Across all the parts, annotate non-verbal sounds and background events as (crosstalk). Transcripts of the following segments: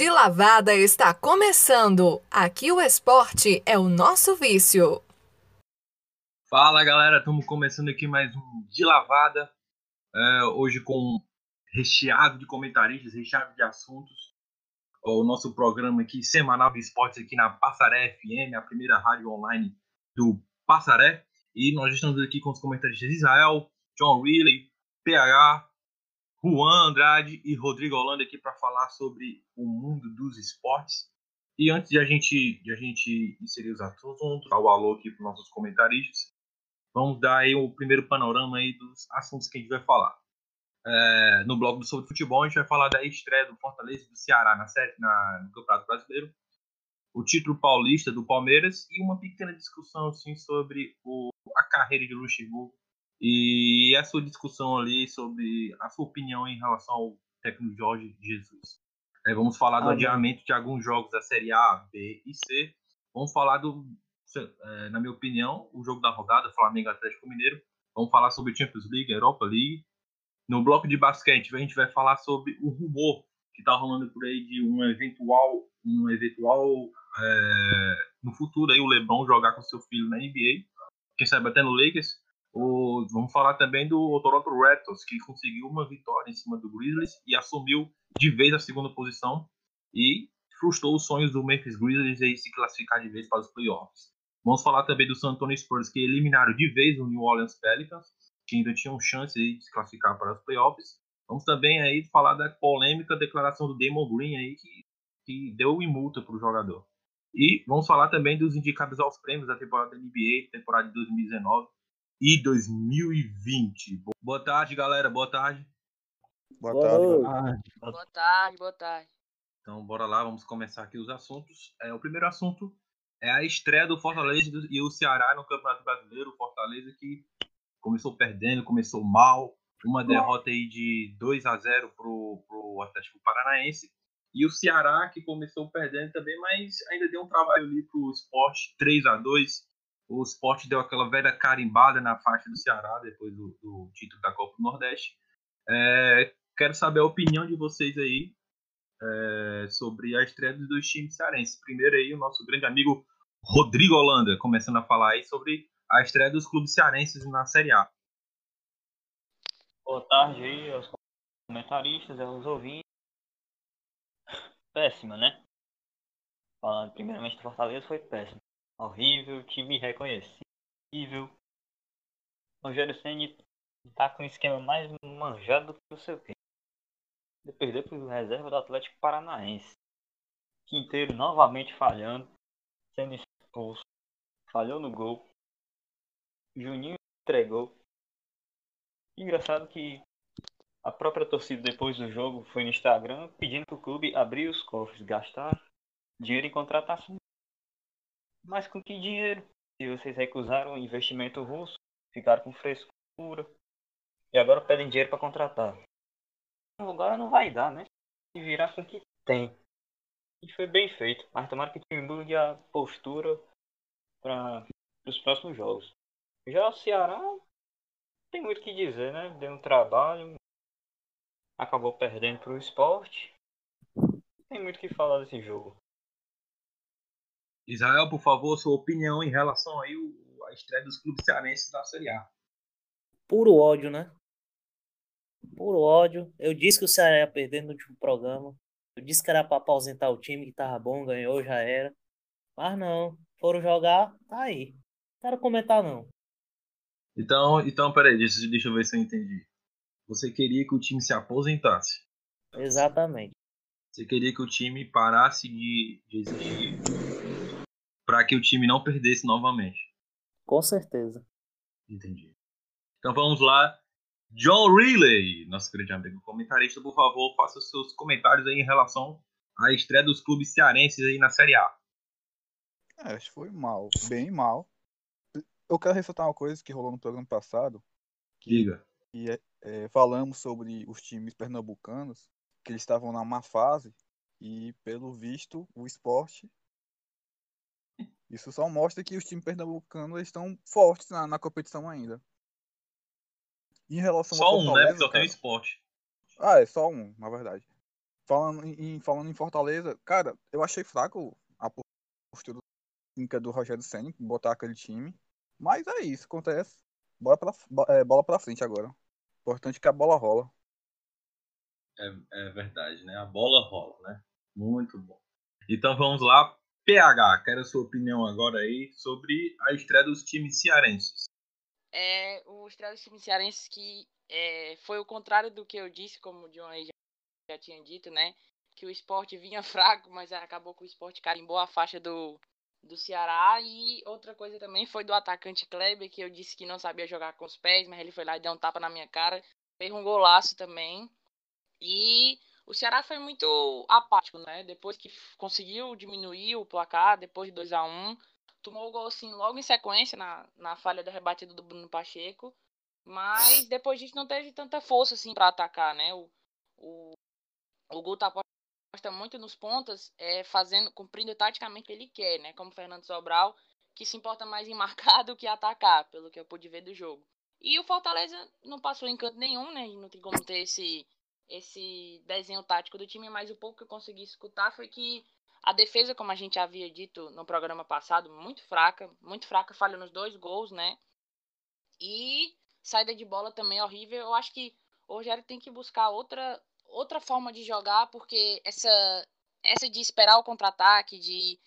De Lavada está começando. Aqui o esporte é o nosso vício. Fala galera, estamos começando aqui mais um De Lavada. É, hoje com recheado de comentaristas, recheado de assuntos. O nosso programa aqui semanal de esportes aqui na Passaré FM, a primeira rádio online do Passaré. E nós estamos aqui com os comentaristas Israel, John Riley, PH, Juan Andrade e Rodrigo Holanda aqui para falar sobre o mundo dos esportes. E antes de a gente, de a gente inserir os assuntos, dar o alô aqui para os nossos comentaristas, vamos dar aí o primeiro panorama aí dos assuntos que a gente vai falar. É, no bloco do Sobre Futebol, a gente vai falar da estreia do Fortaleza do Ceará na série, na, no Campeonato Brasileiro, o título paulista do Palmeiras e uma pequena discussão assim, sobre o, a carreira de Luxemburgo e a sua discussão ali sobre a sua opinião em relação ao técnico Jorge Jesus. É, vamos falar do ah, adiamento de alguns jogos da Série A, B e C. Vamos falar do, é, na minha opinião, o jogo da rodada, Flamengo Atlético Mineiro. Vamos falar sobre Champions League, Europa League. No bloco de basquete, a gente vai falar sobre o rumor que está rolando por aí de um eventual, um eventual é, no futuro aí o LeBron jogar com seu filho na NBA. Quem sabe até no Lakers. O, vamos falar também do Toronto Raptors, que conseguiu uma vitória em cima do Grizzlies e assumiu de vez a segunda posição e frustrou os sonhos do Memphis Grizzlies em se classificar de vez para os playoffs. Vamos falar também do San Antonio Spurs, que eliminaram de vez o New Orleans Pelicans, que ainda tinham chance de se classificar para os playoffs. Vamos também aí falar da polêmica declaração do Damon Green aí, que, que deu em multa para o jogador. E vamos falar também dos indicados aos prêmios da temporada da NBA, temporada de 2019, e 2020. Boa tarde, galera. Boa tarde. Boa tarde. Boa tarde, boa tarde. Então, bora lá, vamos começar aqui os assuntos. É, o primeiro assunto é a estreia do Fortaleza e o Ceará no Campeonato Brasileiro. O Fortaleza que começou perdendo, começou mal. Uma derrota aí de 2 a 0 pro, pro Atlético Paranaense. E o Ceará que começou perdendo também, mas ainda deu um trabalho ali pro esporte 3 a 2 o Sport deu aquela velha carimbada na faixa do Ceará depois do, do título da Copa do Nordeste. É, quero saber a opinião de vocês aí é, sobre a estreia dos times cearenses. Primeiro aí o nosso grande amigo Rodrigo Holanda, começando a falar aí sobre a estreia dos clubes cearenses na Série A. Boa tarde aí aos comentaristas, aos ouvintes. Péssima, né? Falando primeiramente do Fortaleza, foi péssimo. Horrível, time reconhecível. Rogério Senni tá com o esquema mais manjado do que o seu tempo. De perder para o reserva do Atlético Paranaense. Quinteiro novamente falhando, sendo expulso. Falhou no gol. Juninho entregou. Engraçado que a própria torcida depois do jogo foi no Instagram pedindo para o clube abrir os cofres, gastar dinheiro em contratação. Mas com que dinheiro? Se vocês recusaram o investimento russo, ficaram com frescura e agora pedem dinheiro para contratar. Agora não vai dar, né? Se virar com o que tem. E foi bem feito, mas tomara que o time mude a postura para os próximos jogos. Já o Ceará tem muito o que dizer, né? Deu um trabalho, acabou perdendo para o esporte. Tem muito o que falar desse jogo. Israel, por favor, sua opinião em relação aí à estreia dos clubes cearenses da Série A. Puro ódio, né? Puro ódio. Eu disse que o Ceará ia perder no último programa. Eu disse que era pra aposentar o time que tava bom, ganhou, já era. Mas não. Foram jogar, tá aí. Não quero comentar, não. Então, então peraí, deixa, deixa eu ver se eu entendi. Você queria que o time se aposentasse? Exatamente. Você queria que o time parasse de, de existir para que o time não perdesse novamente. Com certeza. Entendi. Então vamos lá. John Riley, nosso grande amigo comentarista, por favor, faça os seus comentários aí em relação à estreia dos clubes cearenses aí na Série A. É, acho que foi mal, bem mal. Eu quero ressaltar uma coisa que rolou no programa passado. Que, Diga. Que é, é, falamos sobre os times pernambucanos, que eles estavam na má fase, e pelo visto o esporte isso só mostra que os times pernambucanos estão fortes na, na competição ainda. Em relação só ao um, né? Só tem esporte. Ah, é só um, na verdade. falando em, falando em Fortaleza, cara, eu achei fraco a postura técnica do Rogério Senna, botar aquele time. Mas é isso, acontece. Bola pra, é, bola pra frente agora. Importante que a bola rola. É, é verdade, né? A bola rola, né? Muito bom. Então vamos lá. PH, quero a sua opinião agora aí sobre a estreia dos times cearenses. É, o estreia dos times cearenses que é, foi o contrário do que eu disse, como o John aí já, já tinha dito, né? Que o esporte vinha (laughs) fraco, mas acabou que o esporte carimbou a faixa do, do Ceará. E outra coisa também foi do atacante Kleber, que eu disse que não sabia jogar com os pés, mas ele foi lá e deu um tapa na minha cara. Fez um golaço também. E o Ceará foi muito apático, né? Depois que conseguiu diminuir o placar, depois de 2 a 1 tomou o gol assim logo em sequência na, na falha da rebatida do Bruno Pacheco. Mas depois disso não teve tanta força assim para atacar, né? O, o, o Guto aposta muito nos pontas, é, fazendo, cumprindo taticamente o que ele quer, né? Como o Fernando Sobral, que se importa mais em (laughs) marcar do que atacar, pelo que eu pude ver do jogo. E o Fortaleza não passou em canto nenhum, né? Não tem como ter esse esse desenho tático do time, mas o pouco que eu consegui escutar foi que a defesa, como a gente havia dito no programa passado, muito fraca, muito fraca, falha nos dois gols, né? E saída de bola também horrível. Eu acho que o Rogério tem que buscar outra outra forma de jogar, porque essa essa de esperar o contra-ataque, de,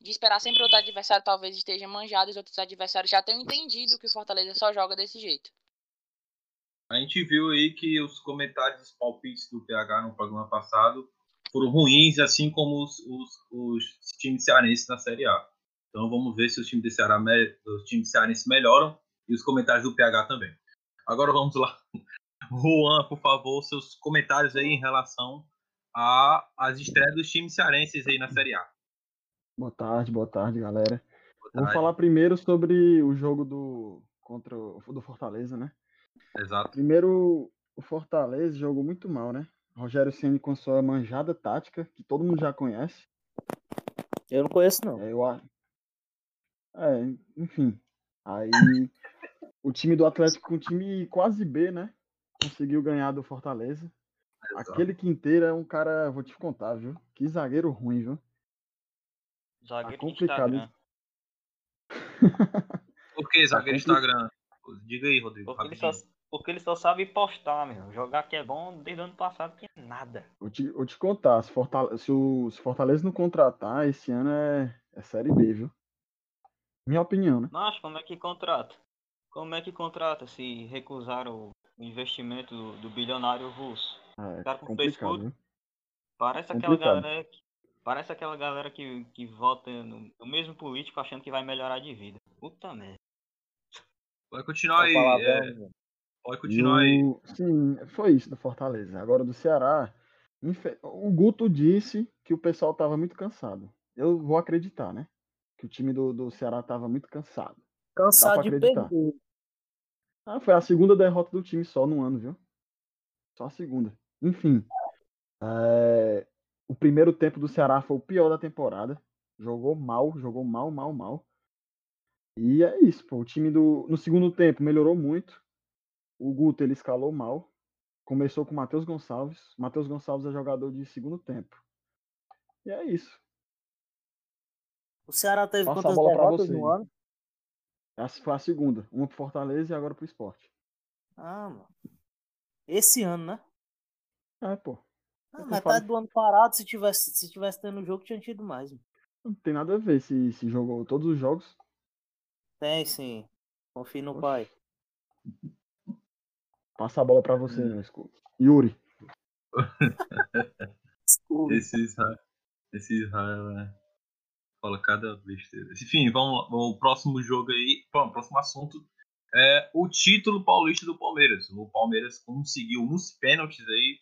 de esperar sempre outro adversário talvez esteja manjado, os outros adversários já tenham entendido que o Fortaleza só joga desse jeito. A gente viu aí que os comentários, os palpites do PH no programa passado foram ruins, assim como os, os, os times cearenses na Série A. Então vamos ver se os times de Ceará, os times cearenses melhoram e os comentários do PH também. Agora vamos lá. (laughs) Juan, por favor, seus comentários aí em relação às estreias dos times cearenses aí na Série A. Boa tarde, boa tarde, galera. Boa tarde. Vou falar primeiro sobre o jogo do contra o do Fortaleza, né? Exato. Primeiro, o Fortaleza jogou muito mal, né? Rogério Ceni com sua manjada tática, que todo mundo já conhece. Eu não conheço, não. É, eu acho. É, enfim. Aí o time do Atlético, um time quase B, né? Conseguiu ganhar do Fortaleza. Exato. Aquele Quinteiro é um cara, vou te contar, viu? Que zagueiro ruim, viu? Zagueiro tá complicado. (laughs) Por que zagueiro tá Instagram? Diga aí, Rodrigo. Porque ele, só, porque ele só sabe postar, meu. Jogar que é bom desde o ano passado que é nada. Vou te, vou te contar, se, Fortaleza, se, o, se Fortaleza não contratar, esse ano é, é Série B, viu? Minha opinião, né? Mas como é que contrata? Como é que contrata se recusar o investimento do, do bilionário russo? É, cara com complicado, viu? Parece complicado. aquela galera que, parece aquela galera que, que vota no, no mesmo político achando que vai melhorar de vida. Puta merda. Pode continuar aí. É... Pode continuar aí. Sim, foi isso do Fortaleza. Agora do Ceará, o Guto disse que o pessoal estava muito cansado. Eu vou acreditar, né? Que o time do, do Ceará estava muito cansado. Cansado de perder. Ah, foi a segunda derrota do time só no ano, viu? Só a segunda. Enfim. É... O primeiro tempo do Ceará foi o pior da temporada. Jogou mal, jogou mal, mal, mal. E é isso, pô. O time do. No segundo tempo melhorou muito. O Guto ele escalou mal. Começou com o Matheus Gonçalves. Matheus Gonçalves é jogador de segundo tempo. E é isso. O Ceará teve Passa quantas derrotas no ano? Essa foi a segunda. Uma pro Fortaleza e agora pro esporte. Ah, mano. Esse ano, né? É, pô. Ah, metade falo... do ano parado, se tivesse, se tivesse tendo jogo, tinha tido mais. Mano. Não tem nada a ver se, se jogou todos os jogos. Tem sim. Confie no Oxi. pai. Passa a bola pra você, meu escudo. Yuri. esse Israel, esse Israel é. Fala cada besteira. Enfim, vamos lá. O próximo jogo aí. Bom, o próximo assunto é o título paulista do Palmeiras. O Palmeiras conseguiu nos pênaltis aí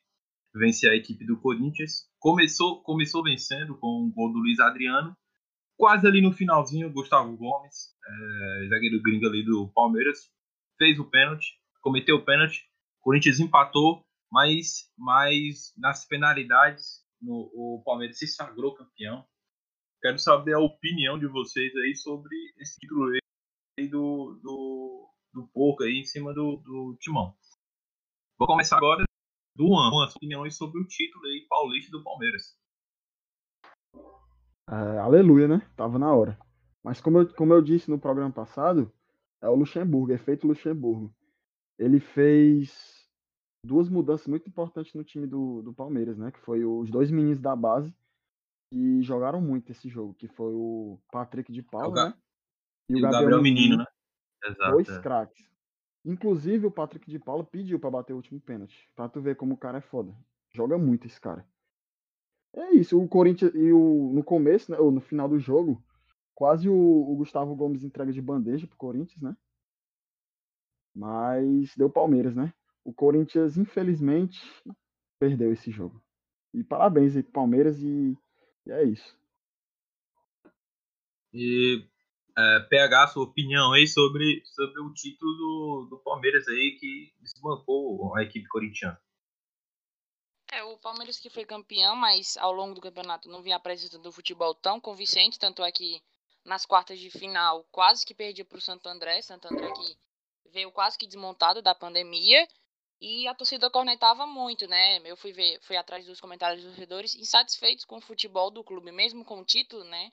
vencer a equipe do Corinthians. Começou, começou vencendo com o gol do Luiz Adriano quase ali no finalzinho, Gustavo Gomes, é, zagueiro gringo ali do Palmeiras, fez o pênalti, cometeu o pênalti, o Corinthians empatou, mas, mas nas penalidades no, o Palmeiras se sagrou campeão. Quero saber a opinião de vocês aí sobre esse título aí do, do, do Porco aí em cima do, do Timão. Vou começar agora Duan, Duan, suas opiniões sobre o título aí paulista do Palmeiras. É, aleluia, né? Tava na hora. Mas como eu, como eu disse no programa passado, é o Luxemburgo, é efeito Luxemburgo. Ele fez duas mudanças muito importantes no time do, do Palmeiras, né? Que foi os dois meninos da base que jogaram muito esse jogo, que foi o Patrick de Paula, Ga- né? E o Gabriel, Menino, né? Exato. Dois é. craques. Inclusive o Patrick de Paula pediu pra bater o último pênalti. Pra tu ver como o cara é foda. Joga muito esse cara. É isso, o Corinthians e o no começo, né, ou no final do jogo, quase o, o Gustavo Gomes entrega de bandeja pro Corinthians, né? Mas deu Palmeiras, né? O Corinthians, infelizmente, perdeu esse jogo. E parabéns aí pro Palmeiras e, e é isso. E é, PH, sua opinião aí sobre, sobre o título do, do Palmeiras aí que desbancou a equipe corintiana. É, o Palmeiras que foi campeão, mas ao longo do campeonato não vinha apresentando um futebol tão convincente, tanto é que nas quartas de final quase que perdia para o Santo André, Santo André que veio quase que desmontado da pandemia, e a torcida cornetava muito, né? Eu fui ver, fui atrás dos comentários dos torcedores insatisfeitos com o futebol do clube, mesmo com o título, né?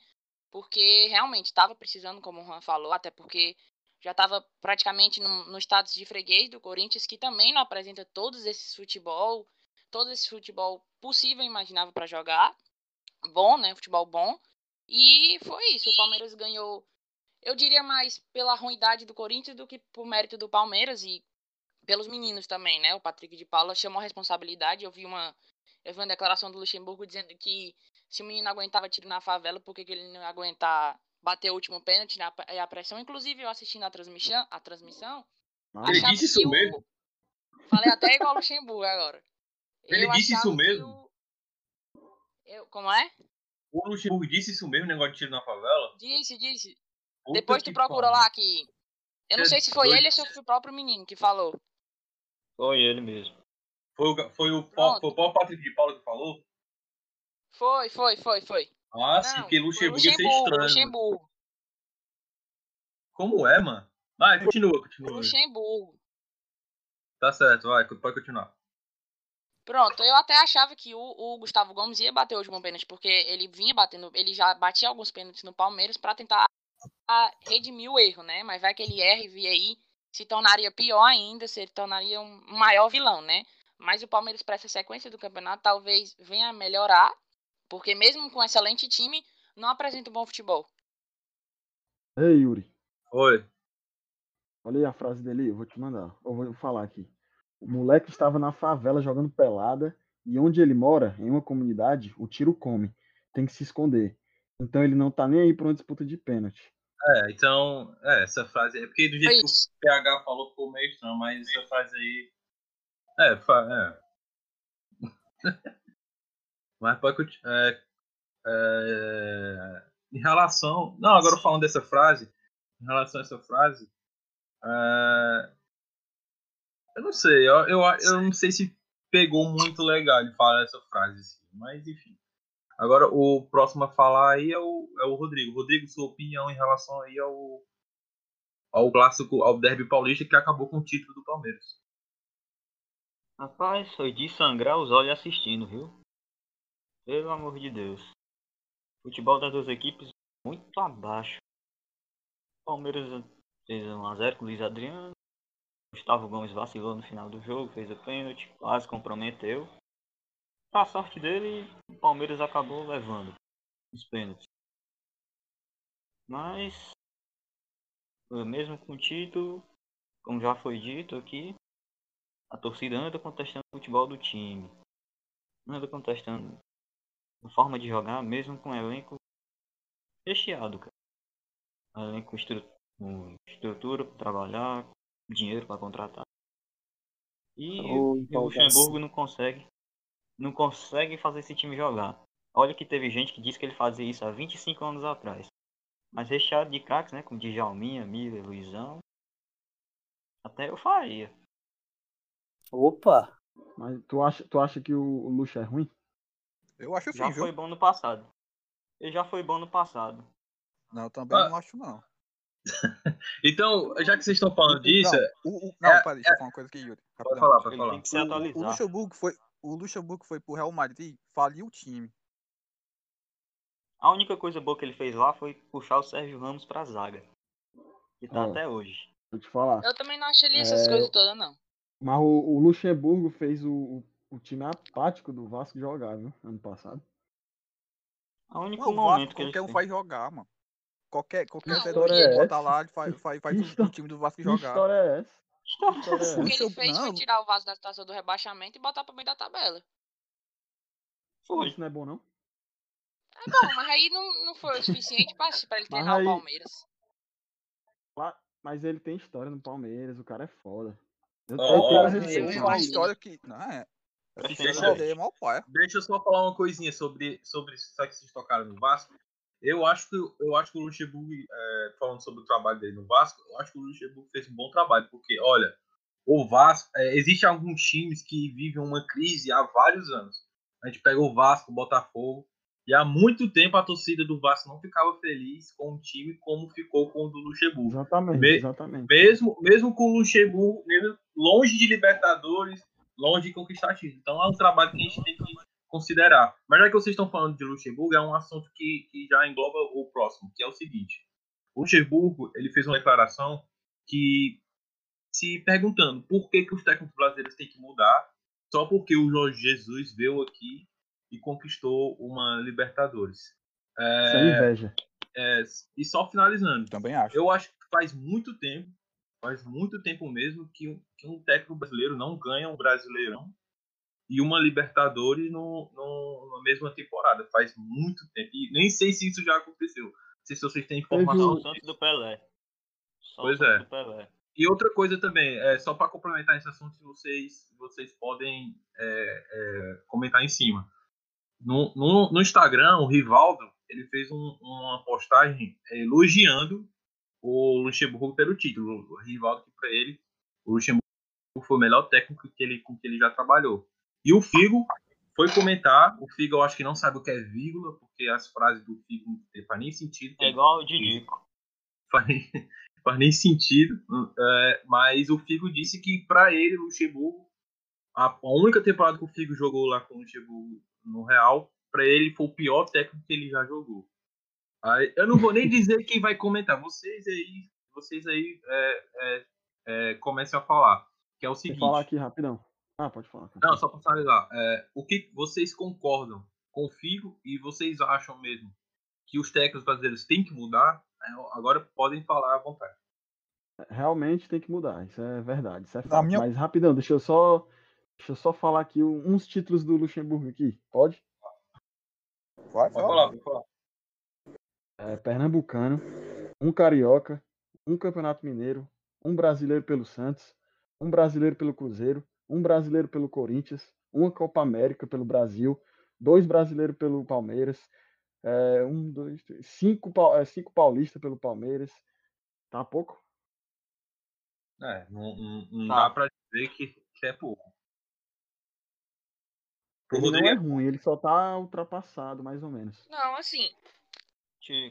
Porque realmente estava precisando, como o Juan falou, até porque já estava praticamente no, no status de freguês do Corinthians, que também não apresenta todos esses futebol, todo esse futebol possível e imaginável para jogar. Bom, né? Futebol bom. E foi isso. O Palmeiras ganhou, eu diria mais pela ruindade do Corinthians do que por mérito do Palmeiras e pelos meninos também, né? O Patrick de Paula chamou a responsabilidade. Eu vi uma, eu vi uma declaração do Luxemburgo dizendo que se o menino aguentava tiro na favela, por que, que ele não ia aguentar bater o último pênalti na, e a pressão? Inclusive, eu assistindo a transmissão, a transmissão Ah, Ele disse isso o- mesmo? Falei até igual o Luxemburgo agora. Ele Eu disse isso mesmo? o- Eu, como é? O Luxemburgo disse isso mesmo, negócio de tiro na favela? Disse, disse. Puta Depois tu procura pariu. lá que. Eu não Cê sei se foi doido. ele ou se foi o próprio menino que falou. Foi ele mesmo. Foi o, foi o, foi o próprio Patrick de Paula que falou? Foi, foi, foi, foi. Ah, sim, porque Luxemburgo ia ser estranho. Luxemburgo. Como é, mano? Vai, continua, continua. Luxemburgo. Tá certo, vai, pode continuar. Pronto, eu até achava que o, o Gustavo Gomes ia bater o último pênalti, porque ele vinha batendo, ele já batia alguns pênaltis no Palmeiras pra tentar a- redimir o erro, né? Mas vai que ele erra e aí, se tornaria pior ainda, se ele tornaria um maior vilão, né? Mas o Palmeiras, para essa sequência do campeonato, talvez venha a melhorar, porque mesmo com um excelente time, não apresenta um bom futebol. Ei, Yuri, Oi. olha aí a frase dele, eu vou te mandar. Eu vou falar aqui. O moleque estava na favela jogando pelada e onde ele mora, em uma comunidade, o tiro come. Tem que se esconder. Então ele não tá nem aí pra uma disputa de pênalti. É, então, é, essa frase é porque do jeito Foi que o PH falou ficou meio estranho, mas essa frase aí. É, fa- é. (laughs) mas pode continuar. É, é, em relação. Não, agora falando dessa frase, em relação a essa frase, é, eu não sei, eu, eu, eu não sei se pegou muito legal de falar essa frase, assim, mas enfim. Agora o próximo a falar aí é o, é o Rodrigo. Rodrigo, sua opinião em relação aí ao, ao clássico, ao derby paulista que acabou com o título do Palmeiras. Rapaz, foi de sangrar os olhos assistindo, viu? Pelo amor de Deus. Futebol das duas equipes muito abaixo. Palmeiras fez 1x0 com o Luiz Adriano. Gustavo Gomes vacilou no final do jogo, fez o pênalti, quase comprometeu. Pra sorte dele, o Palmeiras acabou levando os pênaltis. Mas, mesmo com o título, como já foi dito aqui, a torcida anda contestando o futebol do time. Anda contestando a forma de jogar, mesmo com o elenco recheado, cara. Elenco com estru- com estrutura para trabalhar, dinheiro para contratar. E, e o. Luxemburgo não consegue, não consegue fazer esse time jogar. Olha que teve gente que disse que ele fazia isso há 25 anos atrás. Mas recheado de craques, né? Como Djalminha, Miller, Luizão. Até eu faria. Opa! Mas tu acha, tu acha que o, Luxo é ruim? Eu acho Já assim, viu? foi bom no passado. Ele já foi bom no passado. Não, eu também Ah. não acho não. (laughs) Então, já que vocês estão falando disso, Não, o, o, não é- peraí, deixa eu falar uma coisa aqui, Yuri. pode falar, pode falar. tem que se O- O, atualizar. Luxemburgo foi, o Luxemburgo foi pro Real Madrid, faliu o time. A única coisa boa que ele fez lá foi puxar o Sérgio Ramos pra zaga. E tá Ó. até hoje. Vou te falar. Eu também não acho ele essas É, coisas todas, não. Mas o, o Luxemburgo fez o, o, o time apático do Vasco jogar, viu? Ano passado. É o único Mano, o momento Vasco que ele qualquer um fez. faz jogar, mano. Qualquer, qualquer Não, história Domingo é bota essa? lá, ele faz, faz, faz Que o, time do Vasco Que jogar. história é essa? (laughs) Que história é O que essa? Ele fez não. foi tirar o Vasco da situação do rebaixamento e botar pro meio da tabela. Foi. Isso não é bom, não? É bom, mas aí não, não foi o suficiente pra, pra ele (laughs) treinar aí- o Palmeiras. Lá- Mas ele tem história no Palmeiras, o cara é foda. Eu, Ó, eu tenho uma história que. Não, é. Essa Deixa é. Deixa eu só falar uma coisinha sobre, sobre só que vocês tocaram no Vasco. Eu acho que, eu acho que o Luxemburgo, é, falando sobre o trabalho dele no Vasco, eu acho que o Luxemburgo fez um bom trabalho, porque, olha, o Vasco, é, existem alguns times que vivem uma crise há vários anos. A gente pega o Vasco, o Botafogo, e há muito tempo a torcida do Vasco não ficava feliz com o time como ficou com o do Luxemburgo. Exatamente, Me- exatamente. Mesmo, mesmo com o Luxemburgo longe de Libertadores, longe de conquistar título. Então é um trabalho que a gente tem que considerar. Mas já que vocês estão falando de Luxemburgo, é um assunto que, que já engloba o próximo, que é o seguinte. O Luxemburgo, ele fez uma declaração que se perguntando por que, que os técnicos brasileiros têm que mudar só porque o Jorge Jesus veio aqui e conquistou uma Libertadores. Isso é inveja. É, e só finalizando, Também acho. eu acho que faz muito tempo, faz muito tempo mesmo, que, um- que um técnico brasileiro não ganha um Brasileirão e uma Libertadores no, no- na mesma temporada. Faz muito tempo. E nem sei se isso já aconteceu. Não sei se vocês têm Só informação. o Santos do Pelé. Só Pois é. Pelé. E outra coisa também, é, só para complementar esse assunto, se vocês, vocês podem é, é, comentar em cima. No, no, no Instagram, o Rivaldo ele fez um- uma postagem é, elogiando o Luxemburgo pelo título. O Rivaldo, que para ele, o Luxemburgo foi o melhor técnico que ele, com que ele já trabalhou. E o Figo foi comentar. O Figo, eu acho que não sabe o que é vírgula, porque as frases do Figo não faz nem sentido. É igual o Didico. faz nem, (laughs) faz nem sentido. é, mas o Figo disse que para ele, o Luxemburgo, a, a única temporada que o Figo jogou lá com o Luxemburgo no Real, para ele foi o pior técnico que ele já jogou. Aí, eu não vou nem (laughs) dizer quem vai comentar. Vocês aí, vocês aí é, é, é, comecem a falar. Que é o Vou seguinte. falar aqui rapidão. Ah, pode falar. Não, só para finalizar. É, o que vocês concordam com o Figo e vocês acham mesmo que os técnicos brasileiros têm que mudar? É, Agora podem falar à vontade. Realmente tem que mudar, isso é verdade, isso é fato. minha- Mas rapidão, deixa eu só deixa eu só falar aqui uns títulos do Luxemburgo aqui. Pode? Vai, Pode fala. falar, pode falar. É, Pernambucano, um carioca, um Campeonato Mineiro, um brasileiro pelo Santos, um brasileiro pelo Cruzeiro, um brasileiro pelo Corinthians, uma Copa América pelo Brasil, dois brasileiros pelo Palmeiras, é, um, dois, três, cinco, é, cinco paulistas pelo Palmeiras. Tá pouco? É, não, não, não Tá. dá pra dizer que, que é pouco. Ele não Rodrigo é é ruim, ele só tá ultrapassado, mais ou menos. Não, assim,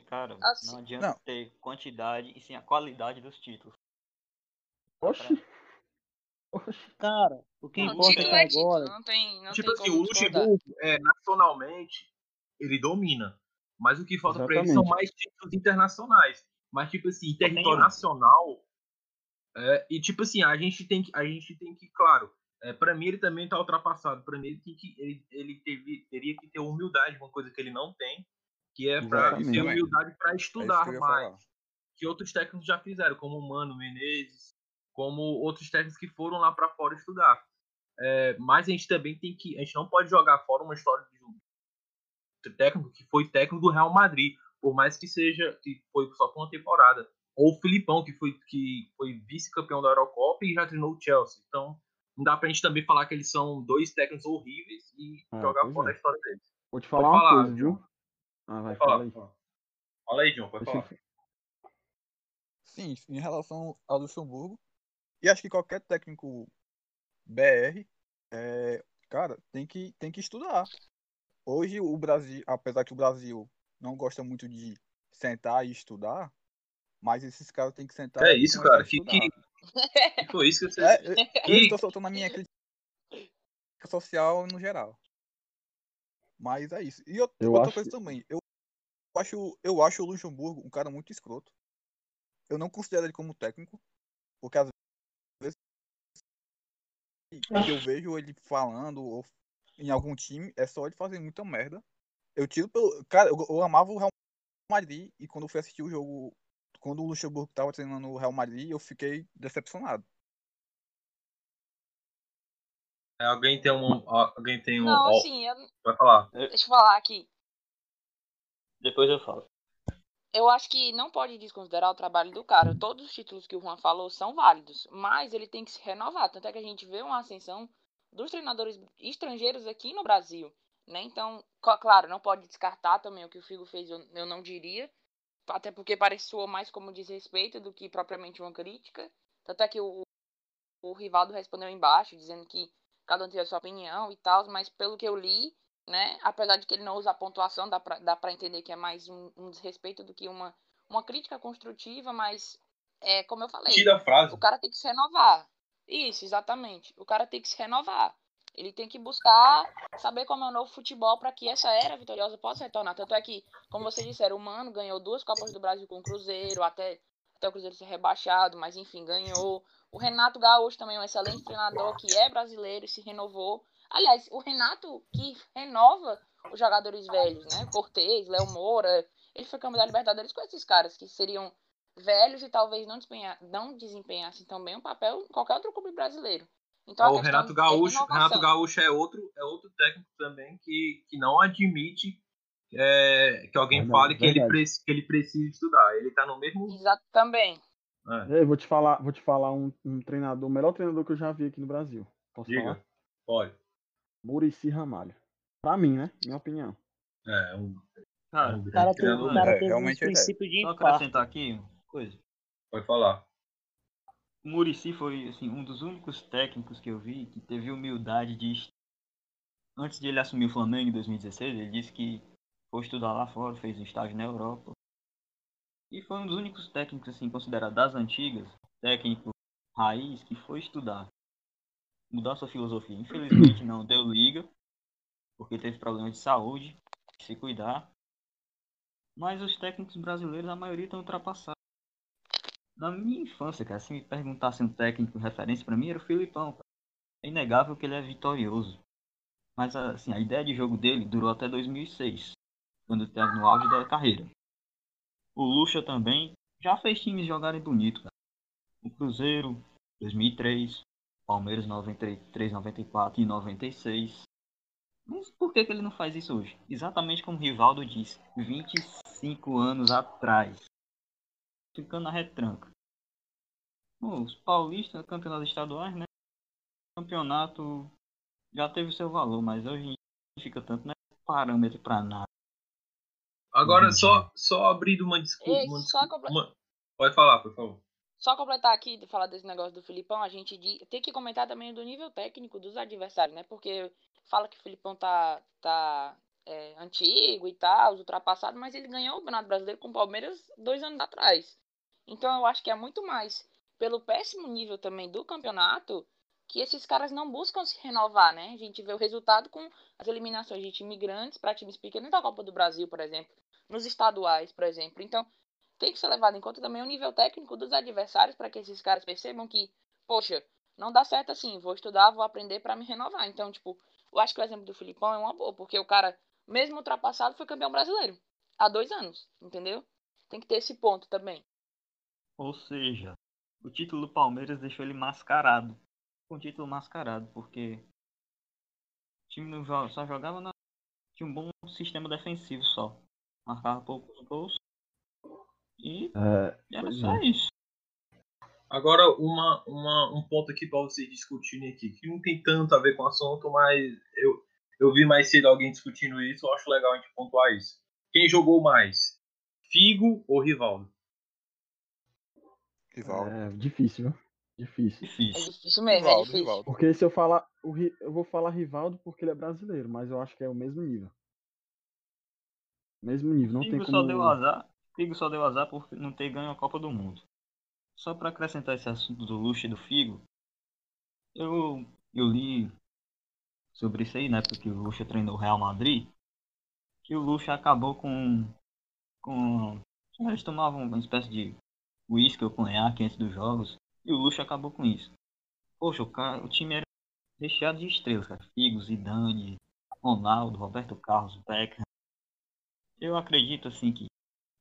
Cara, Assim- não adianta Não. ter quantidade e sim a qualidade dos títulos. Oxi! Oxi! Cara, o que não, importa é é que título, agora. não tem, não tipo tem assim, o. Luxemburgo, é, nacionalmente, ele domina. Mas o que falta pra ele são mais títulos internacionais. Mas, tipo assim, território nacional. é, e, tipo assim, a gente tem que, a gente tem que claro, é, pra mim ele também tá ultrapassado. Pra mim ele, tem que, ele, ele teve, teria que ter humildade, uma coisa que ele não tem, que é pra Exatamente. ter humildade pra É estudar que eu ia mais. falar. que outros técnicos já fizeram, como o Mano Menezes, como outros técnicos que foram lá para fora estudar. É, mas a gente também tem que, a gente não pode jogar fora uma história de um técnico que foi técnico do Real Madrid, por mais que seja que foi só por uma temporada, ou o Filipão que foi que foi vice-campeão da Eurocopa e já treinou o Chelsea. Então não dá pra gente também falar que eles são dois técnicos horríveis e Ah, jogar fora é. a história deles. Vou te Pode falar uma falar, coisa, viu? Ah, vai, Pode fala falar. aí. Fala aí, John, pode Deixa falar. eu- Sim, em relação ao Luxemburgo, e acho que qualquer técnico BR, é, cara, tem que, tem que estudar. Hoje o Brasil, apesar que o Brasil não gosta muito de sentar e estudar, Mas esses caras têm que sentar. É e isso, cara. Que, estudar. que, (laughs) que foi isso que você. É, eu, Que- eu estou soltando a minha crítica social no geral. Mas é isso. E outra, Eu outra acho coisa também, eu acho, eu acho o Luxemburgo um cara muito escroto. Eu não considero ele como técnico, porque às vezes que eu vejo ele falando ou em algum time, é só ele fazer muita merda. Eu tiro pelo. Cara, eu, eu amava o Real Madrid e quando eu fui assistir o jogo, quando o Luxemburgo tava treinando o Real Madrid, eu fiquei decepcionado. É, alguém tem um. Alguém tem um. Não, ó, assim, eu- Vai falar. deixa eu falar aqui. Depois eu falo. Eu acho que não pode desconsiderar o trabalho do cara. Todos os títulos que o Juan falou são válidos, mas ele tem que se renovar. Tanto é que a gente vê uma ascensão dos treinadores estrangeiros aqui no Brasil, né? Então, claro, não pode descartar também o que o Figo fez, eu, não diria. Até porque parece soa mais como desrespeito do que propriamente uma crítica. Tanto é que o, o Rivaldo respondeu embaixo, dizendo que cada um tem a sua opinião e tal, mas pelo que eu li, né? Apesar de que ele não usa a pontuação, dá pra, dá pra entender que é mais um, um desrespeito do que uma, uma crítica construtiva, mas é como eu falei, Tira a frase. o cara tem que se renovar. Isso, exatamente. O cara tem que se renovar. Ele tem que buscar saber como é o novo futebol para que essa era vitoriosa possa retornar. Tanto é que, como vocês disseram, o Mano ganhou duas Copas do Brasil com o Cruzeiro, até, até o Cruzeiro ser rebaixado, mas enfim, ganhou. O Renato Gaúcho também é um excelente treinador que é brasileiro e se renovou. Aliás, o Renato que renova os jogadores velhos, né? Cortez, Léo Moura. Ele foi campeão da Libertadores com esses caras que seriam velhos e talvez não, desempenha, não desempenhassem tão bem um papel em qualquer outro clube brasileiro. Então, o Renato é Gaúcho. Renato Gaúcho é outro, é outro técnico também que, que não admite é, que alguém Verdade, fale que ele, que ele precisa estudar. Ele tá no mesmo. Exato, também. É, Eu vou te falar, vou te falar um, um treinador, o melhor treinador que eu já vi aqui no Brasil. Posso falar? diga. Pode. Murici Ramalho. Pra mim, né? Minha opinião. É, um, Cara, um O cara, tem, o cara É, teve um realmente ele é. princípio de só acrescentar aqui uma coisa. Pode falar. O Murici foi assim, um dos únicos técnicos que eu vi que teve humildade de. Antes de ele assumir o Flamengo em 2016, ele disse que foi estudar lá fora, fez um estágio na Europa. E foi um dos únicos técnicos, assim, considerado das antigas, técnico raiz, que foi estudar. Mudar sua filosofia. Infelizmente não deu liga, porque teve problemas de saúde, se cuidar. Mas os técnicos brasileiros, a maioria estão ultrapassados. Na minha infância, cara, se me perguntasse um técnico referência pra mim, era o Filipão. É inegável que ele é vitorioso. Mas assim, a ideia de jogo dele durou até 2006, quando estava no auge da carreira. O Lucha também já fez times jogarem bonito, cara. O Cruzeiro, 2003, Palmeiras 93, 94 e 96. Mas por que, que ele não faz isso hoje? Exatamente como o Rivaldo disse, 25 anos atrás ficando na retranca. Bom, os paulistas, campeonatos estaduais, né? Campeonato já teve seu valor, mas hoje não fica tanto, não é parâmetro pra nada. Agora, Uhum. só, só abrindo uma desculpa. Ei, Uma só desculpa uma- Pode falar, por favor. Só completar aqui, de falar desse negócio do Filipão, a gente tem que comentar também do nível técnico dos adversários, né? Porque fala que o Filipão tá, tá é, antigo e tal, ultrapassado, mas ele ganhou o Campeonato Brasileiro com o Palmeiras dois anos atrás. Então eu acho que é muito mais pelo péssimo nível também do campeonato que esses caras não buscam se renovar, né? A gente vê o resultado com as eliminações de times grandes para times pequenos da Copa do Brasil, por exemplo, nos estaduais, por exemplo. Então, tem que ser levado em conta também o nível técnico dos adversários para que esses caras percebam que, poxa, não dá certo assim, vou estudar, vou aprender para me renovar. Então, tipo, eu acho que o exemplo do Filipão é uma boa, porque o cara, mesmo ultrapassado, foi campeão brasileiro há dois anos, entendeu? Tem que ter esse ponto também. Ou seja, o título do Palmeiras deixou ele mascarado. Um título mascarado, porque o time não joga, só jogava na. Tinha um bom sistema defensivo só. Marcava poucos gols. E É, era só é. isso. Agora, uma, uma, um ponto aqui para vocês discutirem aqui, que não tem tanto a ver com o assunto, mas eu, eu vi mais cedo alguém discutindo isso, eu acho legal a gente pontuar isso. Quem jogou mais? Figo ou Rivaldo? Rivaldo. é difícil, viu? Difícil. É Difícil. difícil mesmo, é Rivaldo, difícil. Rivaldo. Porque se eu falar. Eu vou falar Rivaldo porque ele é brasileiro, mas eu acho que é o mesmo nível. Mesmo nível, não tem Figo só deu como. azar. Figo só deu azar por não ter ganho a Copa do Mundo. Só para acrescentar esse assunto do Luxo e do Figo, eu, eu li sobre isso aí, né? Porque o Luxo treinou o Real Madrid, que o Luxo acabou com. com. Eles tomavam uma espécie de uísque ou conhaque antes dos jogos, e o Luxo acabou com isso. Poxa, o, cara, o time era recheado de estrelas, cara. Figo, Zidane, Ronaldo, Roberto Carlos, Beckham. Eu acredito assim que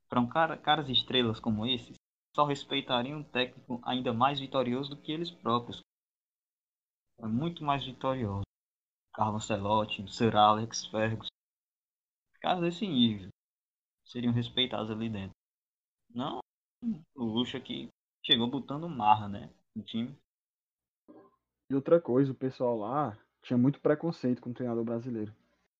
para um cara, caras estrelas como esses, só respeitariam um técnico ainda mais vitorioso do que eles próprios. É muito mais vitorioso. Carlos Ancelotti, Sir Alex Ferguson. Caras desse nível seriam respeitados ali dentro. Não o luxo aqui chegou botando marra, né? No time. E outra coisa, o pessoal lá tinha muito preconceito com o treinador brasileiro.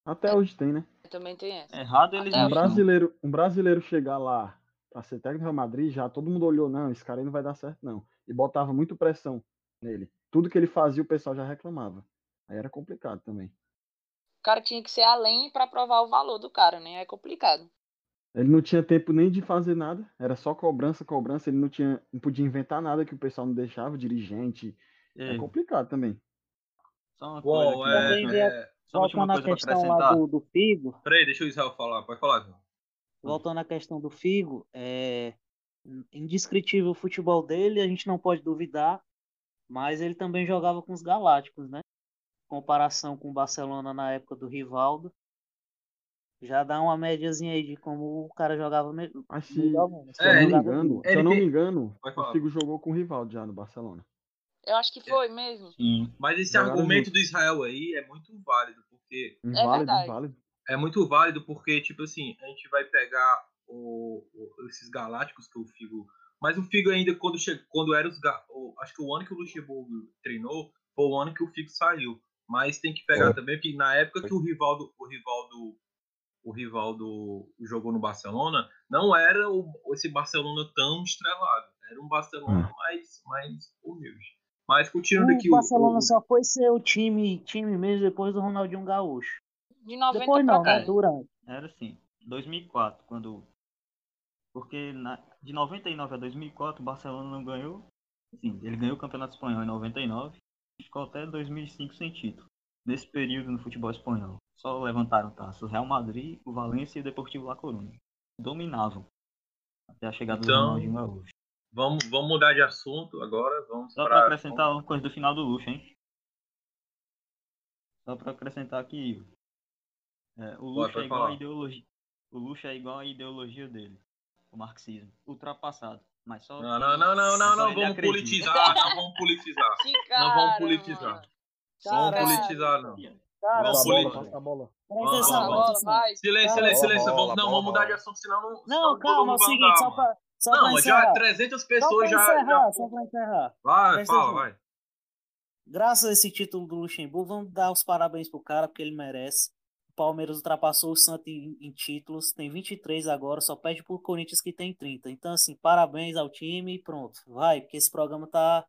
Até hoje tem, né? Também tem essa. Errado Até Um brasileiro, um brasileiro chegar lá pra ser técnico do Real Madrid, já todo mundo olhou, não, esse cara aí não vai dar certo, não. E botava muito pressão nele. Tudo que ele fazia, o pessoal já reclamava. Aí era complicado também. O cara tinha que ser além pra provar o valor do cara, né? É complicado. Ele não tinha tempo nem de fazer nada, era só cobrança, cobrança, ele não tinha, não podia inventar nada que o pessoal não deixava, o dirigente. É Ei, complicado também. só uma Uou, coisa é, né? é... Só uma última Voltando à questão lá do, do Figo, Peraí, deixa o Israel falar. Pode falar, Israel. voltando à questão do Figo, é indescritível o futebol dele, a gente não pode duvidar, mas ele também jogava com os Galácticos, né? Comparação com o Barcelona na época do Rivaldo, já dá uma médiazinha aí de como o cara jogava se, melhor se É, eu não me engano, se eu não tem- me engano, o. Figo jogou com o Rivaldo já no Barcelona. Eu acho que foi mesmo. Sim. Mas esse argumento do Israel aí é muito válido, porque Inválido, verdade. inválido. é muito válido porque, tipo assim, a gente vai pegar o- o- esses galácticos que o Figo. Mas o Figo ainda, quando, che... quando era os. Ga... o- Acho que o ano que o Luxemburgo treinou foi o ano que o Figo saiu. Mas tem que pegar Foi. também, porque na época que o Rivaldo, o Rivaldo, o Rivaldo jogou no Barcelona, não era o, esse Barcelona tão estrelado. Era um Barcelona mais, mais humilde. Mas continuando aqui O Barcelona o, só foi ser o time, time mesmo depois do Ronaldinho Gaúcho. De 90 Depois não, cá. né? Durante. Era assim, 2004, quando. Porque na... de 99 a 2004 o Barcelona não ganhou. Sim, ele ganhou o Campeonato Espanhol em 99 e ficou até 2005 sem título. Nesse período no futebol espanhol, só levantaram taças o Real Madrid, o Valência e o Deportivo La Coruña. Dominavam até a chegada do Então, Ronaldinho Gaúcho. Vamos, vamos mudar de assunto agora. Vamos Só pra- para acrescentar uma coisa do final do luxo, hein? Só para acrescentar aqui, é, o luxo pode é igual falar. a ideologia. O luxo é igual a ideologia dele, o marxismo, ultrapassado. Mas só Não, não, não, não, não, não, vamos politizar, (laughs) não vamos politizar. Que Não cara, vamos politizar. Não vamos politizar, não. Cara, Vamos politizar. a bola. presta Vamos, atenção, vamos. Silêncio, Cara, silêncio, silêncio. Vamos, não, vamos mudar de assunto, senão não. Não, calma, é o seguinte, só pra, só Não, mas já 300 Só pra pessoas já, encerrar, já. só pra encerrar. Vai, Presta fala, vai. Graças a esse título do Luxemburgo, vamos dar os parabéns pro cara, porque ele merece. O Palmeiras ultrapassou o Santos em, em títulos, tem 23 agora, só perde pro Corinthians que tem 30. Então, assim, parabéns ao time e pronto. Vai, porque esse programa tá.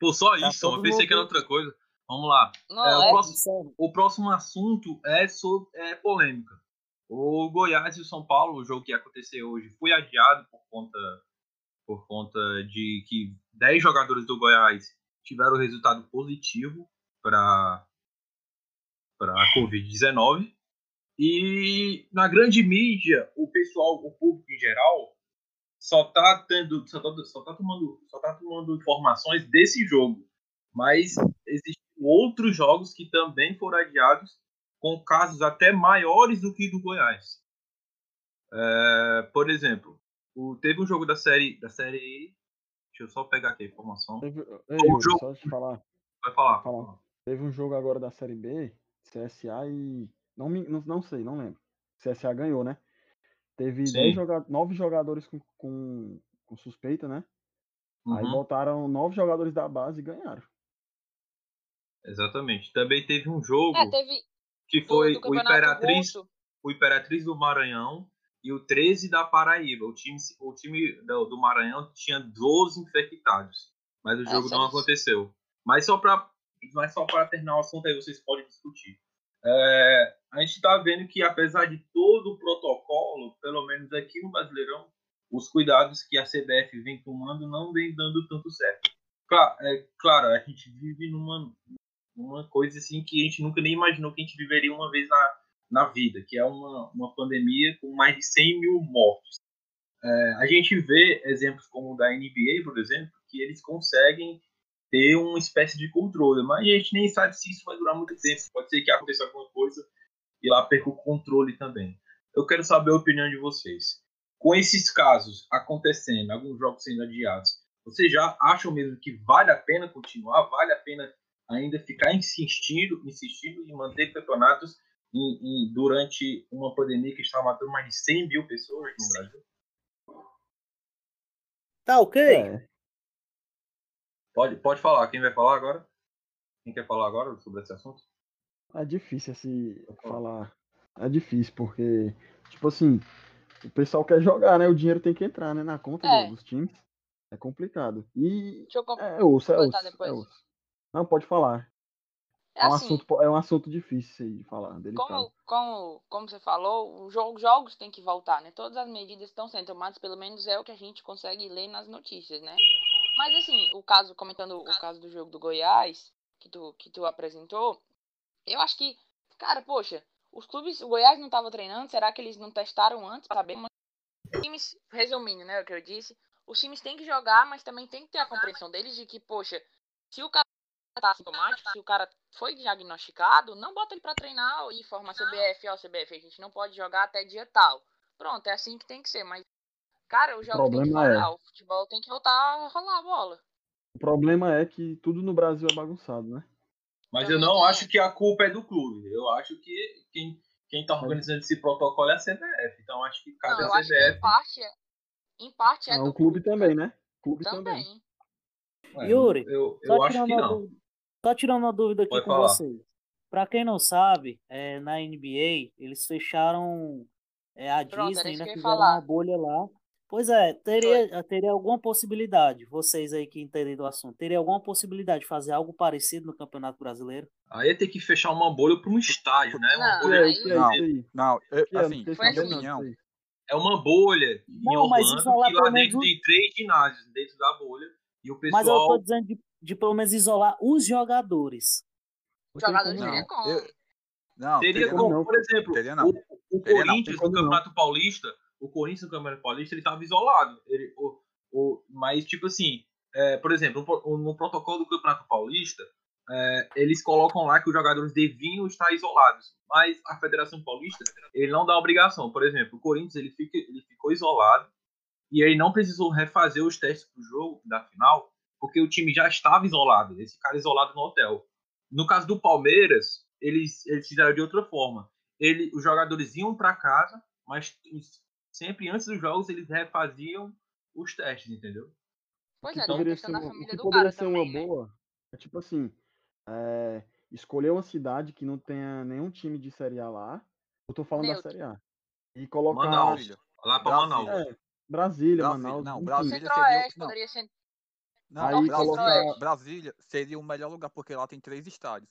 Pô, só Tá isso, eu pensei que era outra coisa. Vamos lá. Não, É, o é. próximo- Sério. O próximo assunto é sobre é polêmica. O Goiás e o São Paulo, o jogo que ia acontecer hoje, foi adiado por conta, por conta de que 10 jogadores do Goiás tiveram resultado positivo para a Covid-19. E na grande mídia, o pessoal, o público em geral, só tá tendo, só tá, só tá tomando, só tá tomando informações desse jogo. Mas existem outros jogos que também foram adiados com casos até maiores do que do Goiás. É, por exemplo, o- teve um jogo da série da série E, deixa eu só pegar aqui a informação. Teve, ei, O Yuri, jogo- só te falar. Vai falar. Fala. Teve um jogo agora da Série B, CSA e. Não, me, não, não sei, não lembro. CSA ganhou, né? Teve Sim. 10 joga 9 jogadores com, com, com suspeita, né? Aí Uhum, botaram 9 jogadores da base e ganharam. exatamente. Também teve um jogo É, teve que do, foi do o Campeonato Imperatriz, Russo. o Imperatriz do Maranhão e o 13 da Paraíba. O time, o time do, do Maranhão tinha 12 infectados, mas o É, jogo só não aconteceu. Mas só para mas só para terminar o assunto aí vocês podem discutir. É, a gente está vendo que apesar de todo o protocolo, pelo menos aqui no Brasileirão, os cuidados que a CBF vem tomando não vem dando tanto certo. Claro, é, claro a gente vive numa, numa coisa assim que a gente nunca nem imaginou que a gente viveria uma vez na, na vida, que é uma, uma pandemia com mais de 100 mil mortes. É, a gente vê exemplos como o da NBA, por exemplo, que eles conseguem ter uma espécie de controle, mas a gente nem sabe se isso vai durar muito tempo. Pode ser que aconteça alguma coisa e lá perca o controle também. Eu quero saber a opinião de vocês. Com esses casos acontecendo, alguns jogos sendo adiados, vocês já acham mesmo que vale a pena continuar? Vale a pena ainda ficar insistindo, insistindo em manter campeonatos em, em, durante uma pandemia que está matando mais de 100 mil pessoas no Brasil? Tá ok? É, Pode, pode falar. Quem vai falar agora? Quem quer falar agora sobre esse assunto? é difícil assim falar. É difícil, porque, tipo assim, o pessoal quer jogar, né? O dinheiro tem que entrar, né? Na conta do- É. dos times. É complicado. E Deixa eu é osso, é é depois. Não, pode falar. É É um, assim, assunto, é um assunto difícil de falar, delicado. como, como, como você falou, os jo- jogos têm que voltar, né? Todas as medidas estão sendo tomadas, pelo menos é o que a gente consegue ler nas notícias, né? Mas assim, o caso, comentando o caso do jogo do Goiás, que tu, que tu apresentou, eu acho que, cara, poxa, os clubes, o Goiás não estava treinando, será que eles não testaram antes para saber? Os times, resumindo, né, o que eu disse, os times têm que jogar, mas também tem que ter a compreensão deles de que, poxa, se o cara tá sintomático, se o cara foi diagnosticado, não bota ele pra treinar e forma a CBF, ó, CBF, a gente não pode jogar até dia tal. Pronto, é assim que tem que ser, mas cara, o jogo tem que problema é- voltar, o futebol tem que voltar a rolar a bola. O problema é que tudo no Brasil é bagunçado, né? Mas Também eu não tem acho que a culpa é do clube. Eu acho que quem, quem tá organizando esse protocolo é a CBF. Então acho que cabe Não, a que em CBF. parte é, em parte é Ah, do o clube também, né? Clube também. Também. É, Yuri, eu, eu acho que não. dúvida, só tirando uma dúvida aqui Pode com falar. vocês. Pra quem não sabe, é, na NBA, eles fecharam é, a Pronto, Disney, isso né? que Fizeram falar. uma bolha lá. Pois é, teria, teria alguma possibilidade, vocês aí que entendem do assunto, teria alguma possibilidade de fazer algo parecido no Campeonato Brasileiro? Aí ia ter que fechar uma bolha para um estádio, né? Uma Não, bolha, aí, aí- que é Não. isso aí? Não, Que é? Não assim, na minha não opinião, é uma bolha em Não, mas Orlando isolar que lá pelo menos dentro um- tem três ginásios dentro da bolha e o Mas eu tô pessoal dizendo de, de pelo menos isolar os jogadores. Os Não tem jogadores como teriam não. como. Eu- não, Teria teria como não. por exemplo, Teria não. o, o. Corinthians no. Campeonato Paulista, o Corinthians no Campeonato Paulista, ele estava isolado. Ele, o, o, mas, tipo assim, é, por exemplo, no, no protocolo do Campeonato Paulista, é, eles colocam lá que os jogadores deviam estar isolados. Mas a Federação Paulista, ele não dá obrigação. Por exemplo, o Corinthians, ele, fica, ele ficou isolado e aí não precisou refazer os testes pro jogo da final, porque o time já estava isolado. Eles ficaram isolados no hotel. No caso do Palmeiras, eles, eles fizeram de outra forma. Ele, os jogadores iam para casa, mas sempre antes dos jogos eles refaziam os testes, entendeu? Pois é, tem a poderia questão ser da uma, o família que do poderia cara ser uma também, né? boa é tipo assim, é, escolher uma cidade que não tenha nenhum time de Série A lá. Eu tô falando Neutro. da Série A. E colocar Manaus. Lá para Brasília. Manaus. é, Brasília, Brasília, Manaus. não. Brasília seria. Centro-Oeste Não, poderia ser. Não, Aí Brasília, colocar- Brasília seria o melhor lugar, porque lá tem três estádios.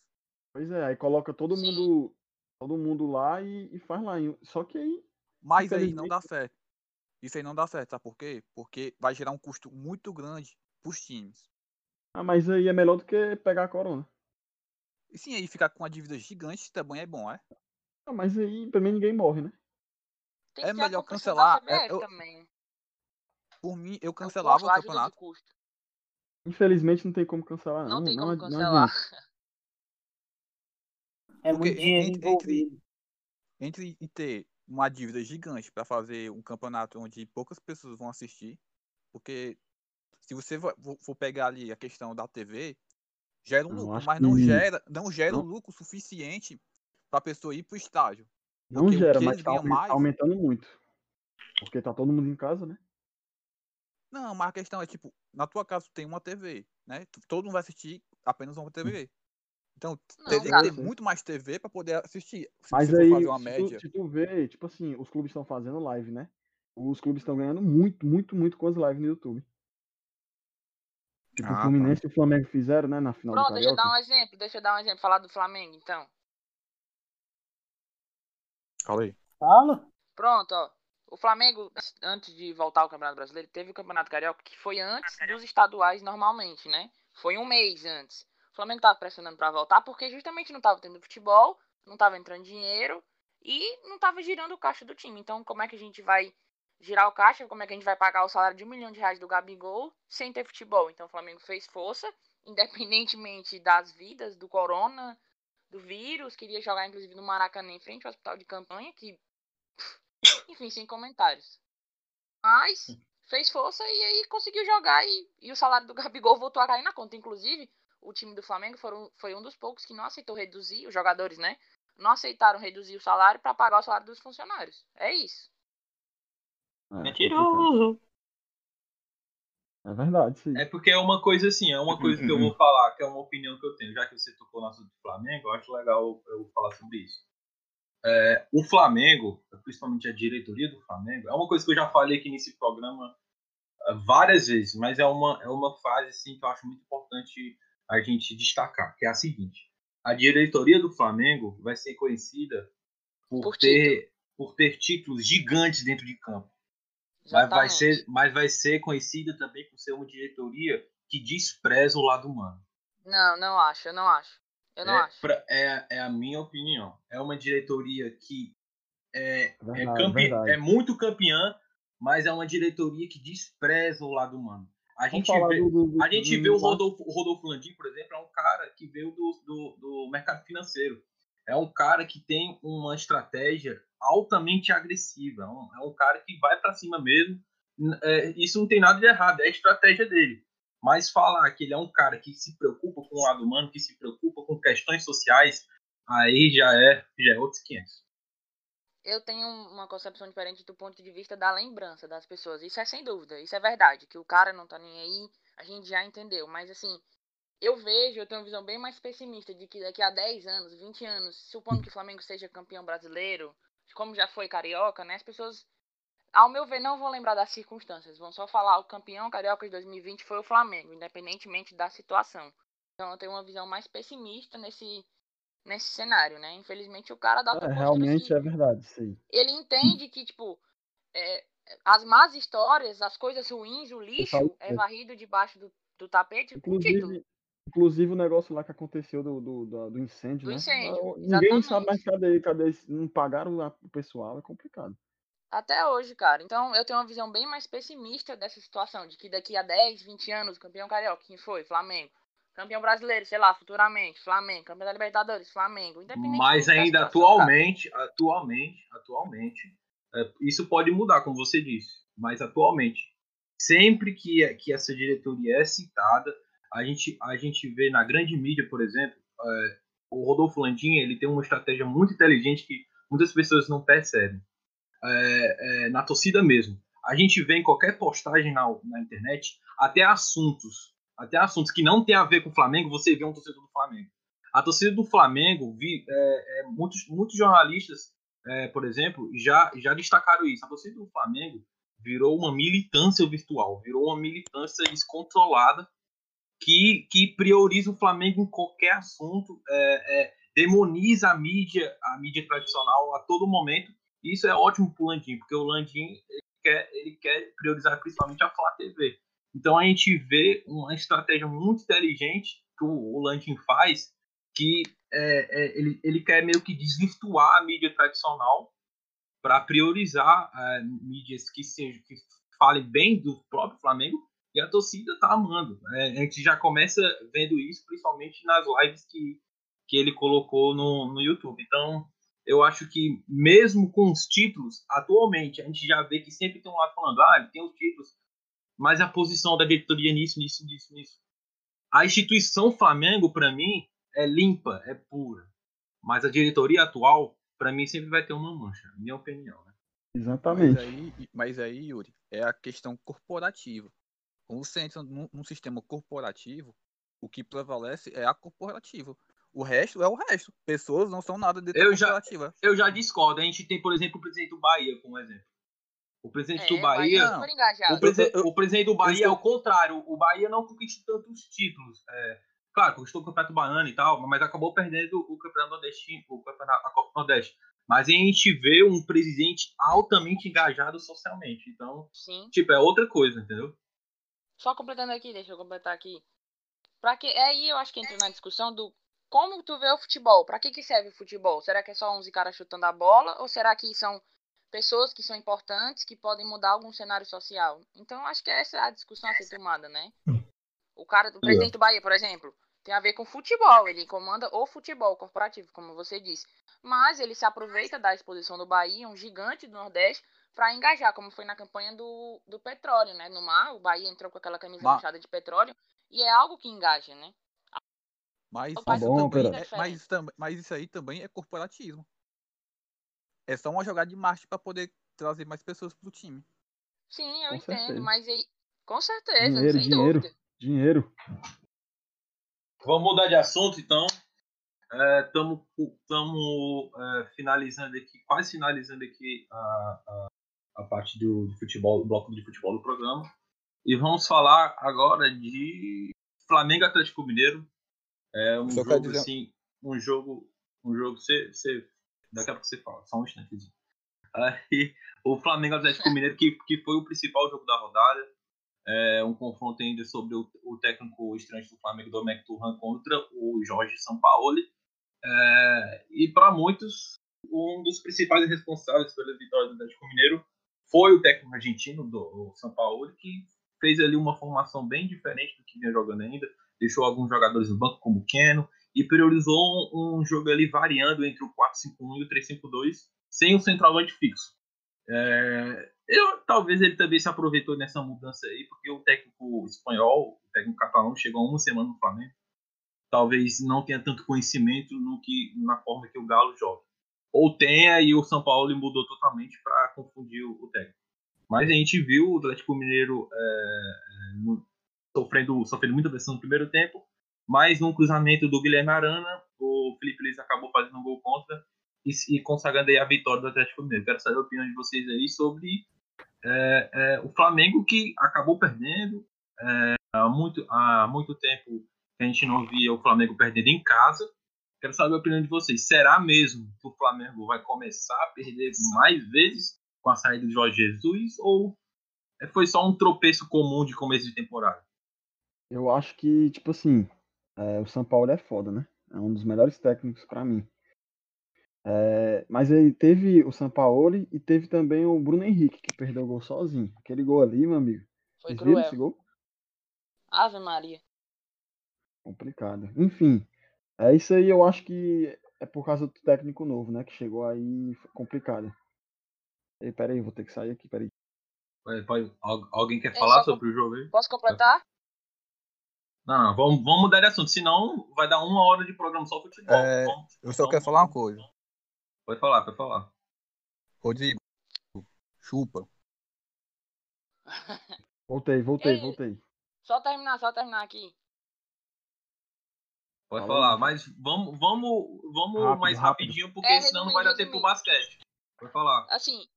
Pois é, aí coloca todo Sim. mundo, todo mundo lá e, e faz lá. Só que aí Mas aí não dá certo. Isso aí não dá certo, sabe por quê? Porque vai gerar um custo muito grande pros times. Ah, mas aí é melhor do que pegar a corona. E sim, aí ficar com uma dívida gigante também é bom, é? Ah, mas aí também ninguém morre, né? Tem É a melhor cancelar, é, eu- também. Por mim, eu É o cancelava custo, o a ajuda campeonato. Infelizmente não tem como cancelar, não. Não tem como adi- cancelar. adianta. (laughs) É Porque muito entre-. Entre e ter uma dívida gigante para fazer um campeonato onde poucas pessoas vão assistir, porque se você for pegar ali a questão da TV, gera um lucro, mas não que- gera, não gera um não- lucro suficiente para a pessoa ir pro estádio. Não o gera, mas eles tá mais- aumentando muito. Porque tá todo mundo em casa, né? Não, mas a questão é tipo, na tua casa tu tem uma TV, né? Todo mundo vai assistir apenas uma TV. Então, Não, teria que ter muito mais TV para poder assistir. Se Mas aí, fazer uma se média. tu, se tu vê, tipo assim, os clubes estão fazendo live, né? Os clubes estão ganhando muito, muito, muito com as lives no YouTube. Tipo, Ah, o tá. Fluminense e o Flamengo fizeram, né? Na final Pronto, do deixa eu dar um exemplo. Deixa eu dar um exemplo. Falar do Flamengo, então. Fala aí. Fala? Pronto, ó. O Flamengo, antes de voltar ao Campeonato Brasileiro, teve o Campeonato Carioca que foi antes dos estaduais normalmente, né? Foi um mês antes. O Flamengo tava pressionando para voltar porque justamente não tava tendo futebol, não tava entrando dinheiro e não tava girando o caixa do time. Então, como é que a gente vai girar o caixa? Como é que a gente vai pagar o salário de um milhão de reais do Gabigol sem ter futebol? Então, o Flamengo fez força, (laughs) independentemente das vidas, do corona, do vírus. Queria jogar, inclusive, no Maracanã, em frente ao hospital de campanha, que. Enfim, sem comentários. Mas fez força e aí conseguiu jogar e, e o salário do (laughs) Gabigol voltou a cair na conta. Inclusive, o time do Flamengo foram, foi um dos poucos que não aceitou reduzir, os jogadores, né? Não aceitaram reduzir o salário para pagar o salário dos funcionários. É isso. É, Mentiroso! É verdade, sim. É porque é uma coisa assim, é uma coisa que eu vou (clears throat) falar, que é uma opinião que eu tenho. Já que você tocou no assunto do Flamengo, eu acho legal eu falar sobre isso. É, o Flamengo, principalmente a diretoria do Flamengo, é uma coisa que eu já falei aqui nesse programa é, várias vezes, mas é uma, é uma fase assim, que eu acho muito importante a gente destacar, que é a seguinte. A diretoria do Flamengo vai ser conhecida por, Por ter, por ter títulos gigantes dentro de campo. Mas vai, ser, mas vai ser conhecida também por ser uma diretoria que despreza o lado humano. Não, não acho, eu não acho. Eu não é, acho. pra- é, é a minha opinião. É uma diretoria que é, é, Verdade, campe- verdade. é muito campeã, mas é uma diretoria que despreza o lado humano. A Vamos gente vê, do- do- a gente do- vê o Rodolfo, o Rodolfo Landim, por exemplo, é um cara que veio do, do, do mercado financeiro. É um cara que tem uma estratégia altamente agressiva. É um, é um cara que vai para cima mesmo. É, isso não tem nada de errado, é a estratégia dele. Mas falar que ele é um cara que se preocupa com o lado humano, que se preocupa com questões sociais, aí já é, já é outros 500. Eu tenho uma concepção diferente do ponto de vista da lembrança das pessoas. Isso é sem dúvida, isso é verdade. Que o cara não tá nem aí, a gente já entendeu. Mas assim, eu vejo, eu tenho uma visão bem mais pessimista de que daqui a 10 anos, 20 anos, supondo que o Flamengo seja campeão brasileiro, como já foi carioca, né? As pessoas, ao meu ver, não vão lembrar das circunstâncias. Vão só falar o campeão carioca de 2020 foi o Flamengo, independentemente da situação. Então eu tenho uma visão mais pessimista nesse, nesse cenário, né? Infelizmente o cara dá É, realmente é verdade, sim. ele entende que, tipo, é, as más histórias, as coisas ruins, o lixo é isso. varrido debaixo do, do tapete com título. Inclusive, inclusive o negócio lá que aconteceu do, do, do, incêndio, Do né? incêndio, Ninguém sabe exatamente. mais cadê, cadê. Não pagaram o pessoal, é complicado. Até hoje, cara. Então eu tenho uma visão bem mais pessimista dessa situação, de que daqui a 10, 20 anos, o campeão carioca, quem foi? Flamengo. Campeão brasileiro, sei lá, futuramente, Flamengo. Campeão da Libertadores, Flamengo. Independentemente Mas da ainda situação, cara. atualmente, atualmente, atualmente, é, isso pode mudar, como você disse. Mas atualmente, sempre que, que essa diretoria é citada, a gente, a gente vê na grande mídia, por exemplo, é, o Rodolfo Landim, ele tem uma estratégia muito inteligente que muitas pessoas não percebem. É, é, na torcida mesmo. A gente vê em qualquer postagem na, na internet, até assuntos, até assuntos que não tem a ver com o Flamengo, você vê um torcedor do Flamengo. A torcida do Flamengo, vi, é, é, muitos, muitos jornalistas, é, por exemplo, já, já destacaram isso. A torcida do Flamengo virou uma militância virtual, virou uma militância descontrolada que, que prioriza o Flamengo em qualquer assunto, é, demoniza a mídia, a mídia tradicional a todo momento. Isso é ótimo para o Landim, porque o Landim ele quer, ele quer priorizar principalmente a Flá TV. Então a gente vê uma estratégia muito inteligente que o, Landim faz, que é, é, ele, ele quer meio que desvirtuar a mídia tradicional para priorizar é, mídias que, sejam, que falem bem do próprio Flamengo e a torcida tá amando. É, a gente já começa vendo isso, principalmente nas lives que, que ele colocou no, no YouTube. Então, eu acho que mesmo com os títulos, atualmente, a gente já vê que sempre tem um lado falando, ah, ele tem os títulos, mas a posição da diretoria nisso, nisso, nisso, nisso. A instituição Flamengo, para mim, é limpa, é pura. Mas a diretoria atual, para mim, sempre vai ter uma mancha, minha opinião. Né? Mas Exatamente. aí, mas aí, Yuri, é a questão corporativa. Quando você entra num, num sistema corporativo, o que prevalece é a corporativa. O resto é o resto. Pessoas não são nada dentro Eu já-. Eu já discordo. A gente tem, por exemplo, o presidente do Bahia como exemplo. O presidente do Bahia. é. O, eu- eu- o presidente do Bahia é o contrário. O Bahia não conquistou tantos títulos. É, claro, conquistou o Campeonato Baiano e tal, mas acabou perdendo o Campeonato Nordestino, o campeonato, a Copa Nordeste. Mas a gente vê um presidente altamente engajado socialmente. Então, Sim. tipo, é outra coisa, entendeu? Só completando aqui, deixa eu completar aqui. Pra que é aí eu acho que entra na discussão do como tu vê o futebol? Pra que que serve o futebol? Será que é só 11 caras chutando a bola ou será que são pessoas que são importantes que podem mudar algum cenário social? Então acho que essa é a discussão a ser tomada, né? O cara do presidente do Bahia, por exemplo, tem a ver com futebol, ele comanda o futebol corporativo, como você disse. Mas ele se aproveita da exposição do Bahia, um gigante do Nordeste, para engajar, como foi na campanha do, do petróleo, né? No mar, o Bahia entrou com aquela camisa Ma- manchada de petróleo e é algo que engaja, né? Mas, Tá isso bom, também é, mas, isso tam- mas isso aí também é corporativismo. É só uma jogada de marketing para poder trazer mais pessoas pro time. Sim, eu Com entendo, certeza. mas aí, com certeza, Dinheiro, sem dinheiro. dúvida. Dinheiro. Vamos mudar de assunto, então. Estamos finalizando aqui, quase finalizando aqui a, a, a parte do, do futebol, do bloco de futebol do programa. E vamos falar agora de Flamengo e Atlético Mineiro. É um Só jogo dizer- assim, um jogo, um jogo, você, você, daqui a pouco você fala, só um instantezinho. Aí, o Flamengo Atlético Mineiro, que, que foi o principal jogo da rodada, é um confronto ainda sobre o, o técnico estranho do Flamengo, Domecq Turhan, contra o Jorge Sampaoli. É, e para muitos, um dos principais responsáveis pela vitória do Atlético Mineiro foi o técnico argentino, do o Sampaoli, que fez ali uma formação bem diferente do que vinha jogando ainda, deixou alguns jogadores no banco, como Keno, e priorizou um, um jogo ali variando entre o 4-5-1 e o 3-5-2, sem o centroavante fixo. É, eu, talvez ele também se aproveitou nessa mudança aí, porque o técnico espanhol, o técnico catalão, chegou uma semana no Flamengo. Talvez não tenha tanto conhecimento no que, na forma que o Galo joga. Ou tenha e o São Paulo mudou totalmente para confundir o, o técnico. Mas a gente viu o Atlético Mineiro é, é, sofrendo, sofrendo muita pressão no primeiro tempo, mas num cruzamento do Guilherme Arana, o Felipe Luiz acabou fazendo um gol contra e, e consagrando aí a vitória do Atlético Mineiro. Quero saber a opinião de vocês aí sobre é, é, o Flamengo que acabou perdendo é, há, muito, há muito tempo que a gente não via o Flamengo perdendo em casa. Quero saber a opinião de vocês. Será mesmo que o Flamengo vai começar a perder mais vezes com a saída de Jorge Jesus ou é, foi só um tropeço comum de começo de temporada? Eu acho que, tipo assim, é, o São Paulo é foda, né? É um dos melhores técnicos pra mim. É, mas ele teve o Sampaoli e teve também o Bruno Henrique, que perdeu o gol sozinho. Aquele gol ali, meu amigo. Foi Vocês viram cruel. esse gol? Ave Maria. Complicado. Enfim, é isso aí. Eu acho que é por causa do técnico novo, né? Que chegou aí foi complicado. Ei, peraí, vou ter que sair aqui, peraí. Pode- pode- al- alguém quer É, falar sobre o jogo aí? Posso completar? Não, não, vamos, vamos mudar de assunto, senão vai dar uma hora de programa só futebol. É, Vamos- Eu só vamos- quero falar uma coisa. Pode falar, pode falar. Rodrigo, chupa. Voltei, voltei, Ei. voltei. Só terminar, só terminar aqui. Pode Fala aí, falar, mas vamos, vamos, vamos Rápido, mais rápido. rapidinho, porque É, senão não vai dar tempo pro basquete. Pode falar. Assim,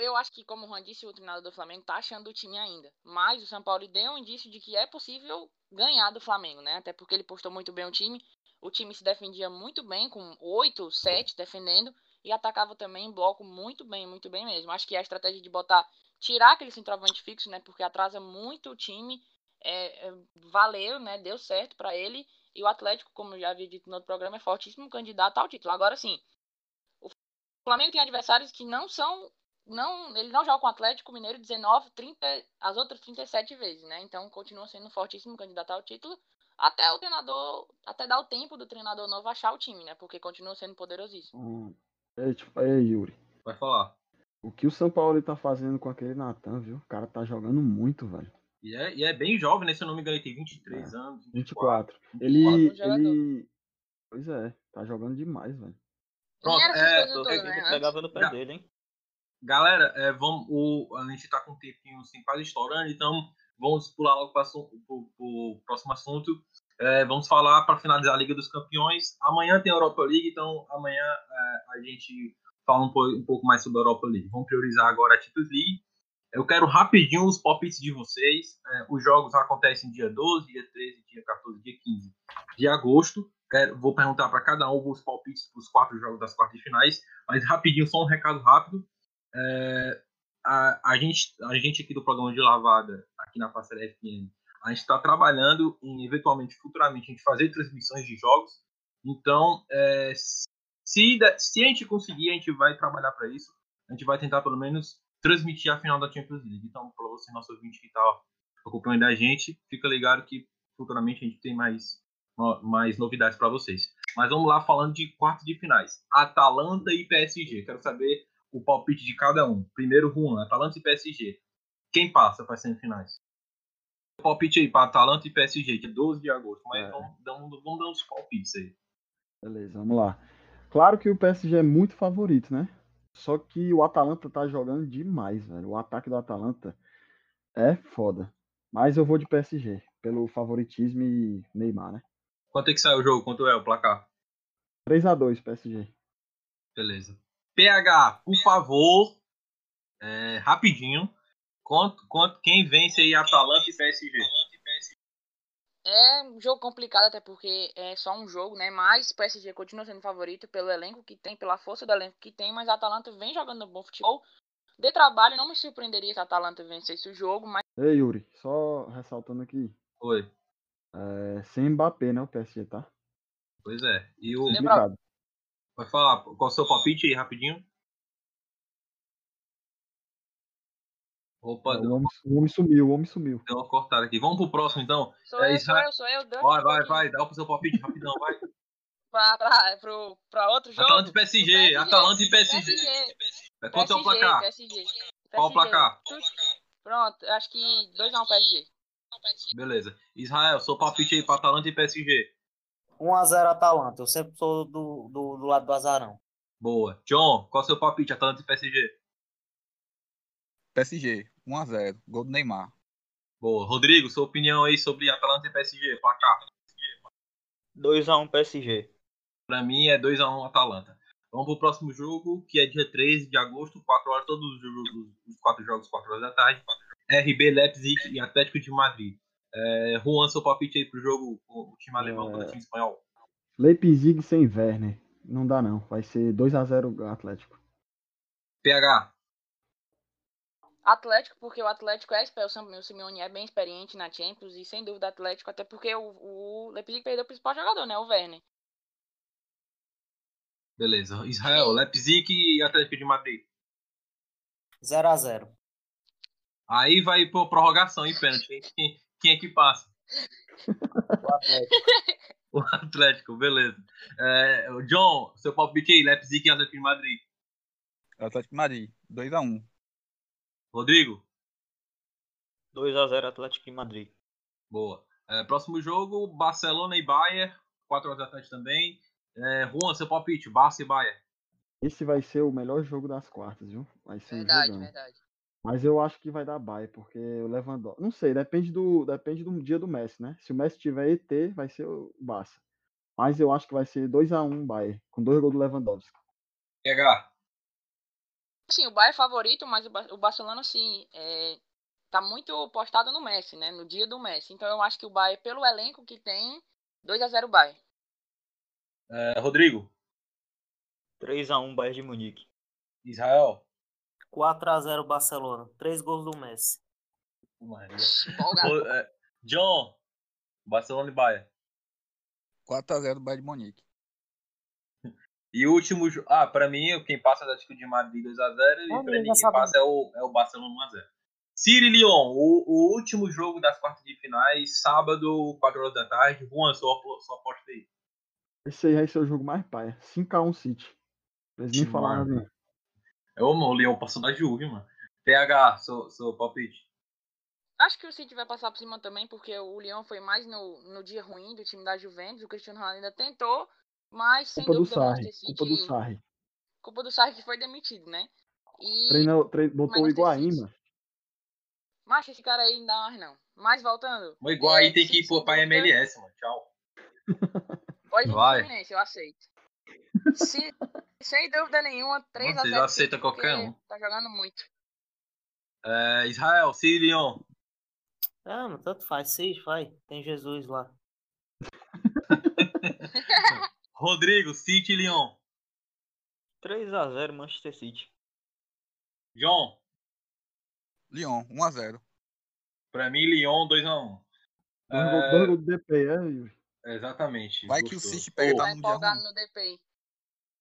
eu acho que, como o Juan disse, o treinador do Flamengo tá achando o time ainda. Mas o São Paulo deu um indício de que é possível ganhar do Flamengo, né? Até porque ele postou muito bem o time. O time se defendia muito bem, com 8, 7 defendendo. E atacava também em bloco muito bem, muito bem mesmo. Acho que a estratégia de botar, tirar aquele centroavante fixo, né? Porque atrasa muito o time. É, é, valeu, né? Deu certo pra ele. E o Atlético, como já havia dito no outro programa, é fortíssimo candidato ao título. Agora sim, o Flamengo tem adversários que não são não, ele não joga com o Atlético Mineiro 19, 30, as outras 37 vezes, né? Então continua sendo um fortíssimo candidato ao título, até o treinador, até dar o tempo do treinador novo achar o time, né? Porque continua sendo poderosíssimo. Hum. Ei, tipo, ei, Yuri. Pode falar. O que o São Paulo tá fazendo com aquele Natan, viu? O cara tá jogando muito, velho. E é, e é bem jovem, né? Se eu não me engano, ele tem 23 É, anos. 24. 24. Ele. Ótimo jogador. ele... Pois é, tá jogando demais, velho. Pronto, é, Tô vendo né? pegava no pé Já- dele, hein? Galera, é, vamos, o, a gente tá com um tempinho assim, quase estourando, então vamos pular logo para o próximo assunto. É, vamos falar para finalizar a Liga dos Campeões. Amanhã tem a Europa League, então amanhã é, a gente fala um, um pouco mais sobre a Europa League. Vamos priorizar agora a Champions League. Eu quero rapidinho os palpites de vocês. É, os jogos acontecem dia 12, dia 13, dia 14, dia 15 de agosto. Quero, vou perguntar para cada um os palpites para os quatro jogos das quartas finais, mas rapidinho, só um recado rápido. É, a, a, gente, a gente aqui do programa de lavada, aqui na Parceira FM, a gente está trabalhando em, eventualmente, futuramente, a gente fazer transmissões de jogos. Então, é, se, se a gente conseguir, a gente vai trabalhar para isso. A gente vai tentar, pelo menos, transmitir a final da Champions League. Então, para você, nosso ouvinte que está acompanhando a gente, fica ligado que futuramente a gente tem mais, mais novidades para vocês. Mas vamos lá falando de quartos de finais. Atalanta e PSG. Quero saber o palpite de cada um. Primeiro, Juan, Atalanta e PSG. Quem passa para as semifinais? palpite aí para Atalanta e PSG, é 12 de agosto. Mas é. vamos, vamos, vamos dar uns palpites aí. Beleza, vamos lá. Claro que o PSG é muito favorito, né? Só que o Atalanta tá jogando demais, velho. O ataque do Atalanta é foda. Mas eu vou de PSG, pelo favoritismo e Neymar, né? Quanto é que sai o jogo? Quanto é o placar? 3 a 2 PSG. Beleza. PH, por favor, é, rapidinho, Quanto, quanto, quem vence aí Atalanta e PSG? É um jogo complicado, até porque é só um jogo, né? Mas o PSG continua sendo favorito pelo elenco que tem, pela força do elenco que tem, mas a Atalanta vem jogando bom futebol. De trabalho, não me surpreenderia se a Atalanta vencesse o jogo, mas. Ei, Yuri, só ressaltando aqui. Oi. É, sem Mbappé, né? O PSG, tá? Pois é. E o. Complicado. Vai falar, qual é o seu palpite aí, rapidinho? Opa, o, homem, o homem sumiu, o homem sumiu. Deu uma cortada aqui. Vamos pro próximo então. Sou é, eu, sou eu, sou eu. Vai, vai, vai, dá o seu palpite rapidão, vai. (laughs) pra, pra, pro, pra outro jogo? Atalanta e PSG, PSG. Atalanta e PSG. PSG. É, quanto é o placar? PSG. Qual o placar? Pronto, acho que 2x1 PSG. Beleza. Israel, seu palpite aí pra Atalanta e PSG. 1x0 Atalanta, eu sempre sou do, do, do lado do azarão. Boa. John, qual é o seu palpite, Atalanta e PSG? PSG, 1x0. Gol do Neymar. Boa. Rodrigo, sua opinião aí sobre Atalanta e PSG, placar. 2x1 PSG. Pra mim é 2x1 Atalanta. Vamos pro próximo jogo, que é dia 13 de agosto, 4 horas, todos os, jogos, os quatro jogos, 4 horas da tarde. RB Leipzig e Atlético de Madrid. É, Juan, seu palpite aí pro jogo, o time alemão é... contra o time espanhol. Leipzig sem Werner. Não dá não. Vai ser 2x0 Atlético. PH. Atlético, porque o Atlético é o Simeone é bem experiente na Champions e sem dúvida Atlético, até porque o, o Leipzig perdeu o principal jogador, né? O Werner. Beleza. Israel. Leipzig e Atlético de Madrid. 0 a 0 Aí vai por prorrogação e pênalti. Quem, quem é que passa? (laughs) o Atlético. o Atlético, beleza. É, o John, seu palpite aí, Leipzig e Atlético de Madrid. Atlético de Madrid, 2x1. Rodrigo? 2x0 Atlético de Madrid. Boa. É, próximo jogo, Barcelona e Bayern. 4 horas da tarde também. É, Juan, seu palpite, Barça e Bayern. Esse vai ser o melhor jogo das quartas, viu? Vai ser verdade, um verdade. Mas eu acho que vai dar Bayern, porque o Lewandowski... Não sei, depende do, depende do dia do Messi, né? Se o Messi tiver ET, vai ser o Barça. Mas eu acho que vai ser 2x1 Bayern, com dois gols do Lewandowski. PH. Sim, o Bayern é favorito, mas o Barcelona, assim, é, tá muito postado no Messi, né? No dia do Messi. Então eu acho que o Bayern, pelo elenco que tem, 2 a 0 Bayern. É, Rodrigo. 3x1 Bayern de Munique. Israel. 4x0 Barcelona. Três gols do Messi. Maria. É, John. Barcelona e Bayern. 4x0 Bayern de Munique. (laughs) E o último. Ah, pra mim, quem passa é o Atlético de Madrid 2x0 e ah, pra mim quem passa é o, é o Barcelona 1x0. Siri Lyon, o, o último jogo das quartas de finais, sábado, 4 horas da tarde. Juan, sua, sua aposta aí. Esse aí vai ser o jogo mais paia. 5x1 City. Eles nem falaram assim. É o o Leão passou da Juve, mano. PH, seu, seu palpite. Acho que o City vai passar por cima também, porque o Leão foi mais no, no dia ruim do time da Juventus. O Cristiano Ronaldo ainda tentou, mas sem culpa dúvida do Sarri. Culpa do Sarri. Culpa do Sarri que foi demitido, né? E... Treinou, trein... Botou o Iguaíma. Mas esse cara aí não dá mais não. Mas voltando. O Iguaí é, tem que ir pro pai MLS, mano. Tchau. Pode ir pro Fluminense, eu aceito. Se, sem dúvida nenhuma, 3 a 0 aceita qualquer um. Tá jogando muito. É, Israel, Sirion. Ah, mas tanto faz, sim, vai. Tem Jesus lá. (laughs) Rodrigo, City e Lyon. 3x0 Manchester City. John, Lyon, 1x0. pra mim, Lyon 2x1. Dois gols- É, do DP, é? Exatamente. Vai que o gostou. City pega, Pô, tá no dia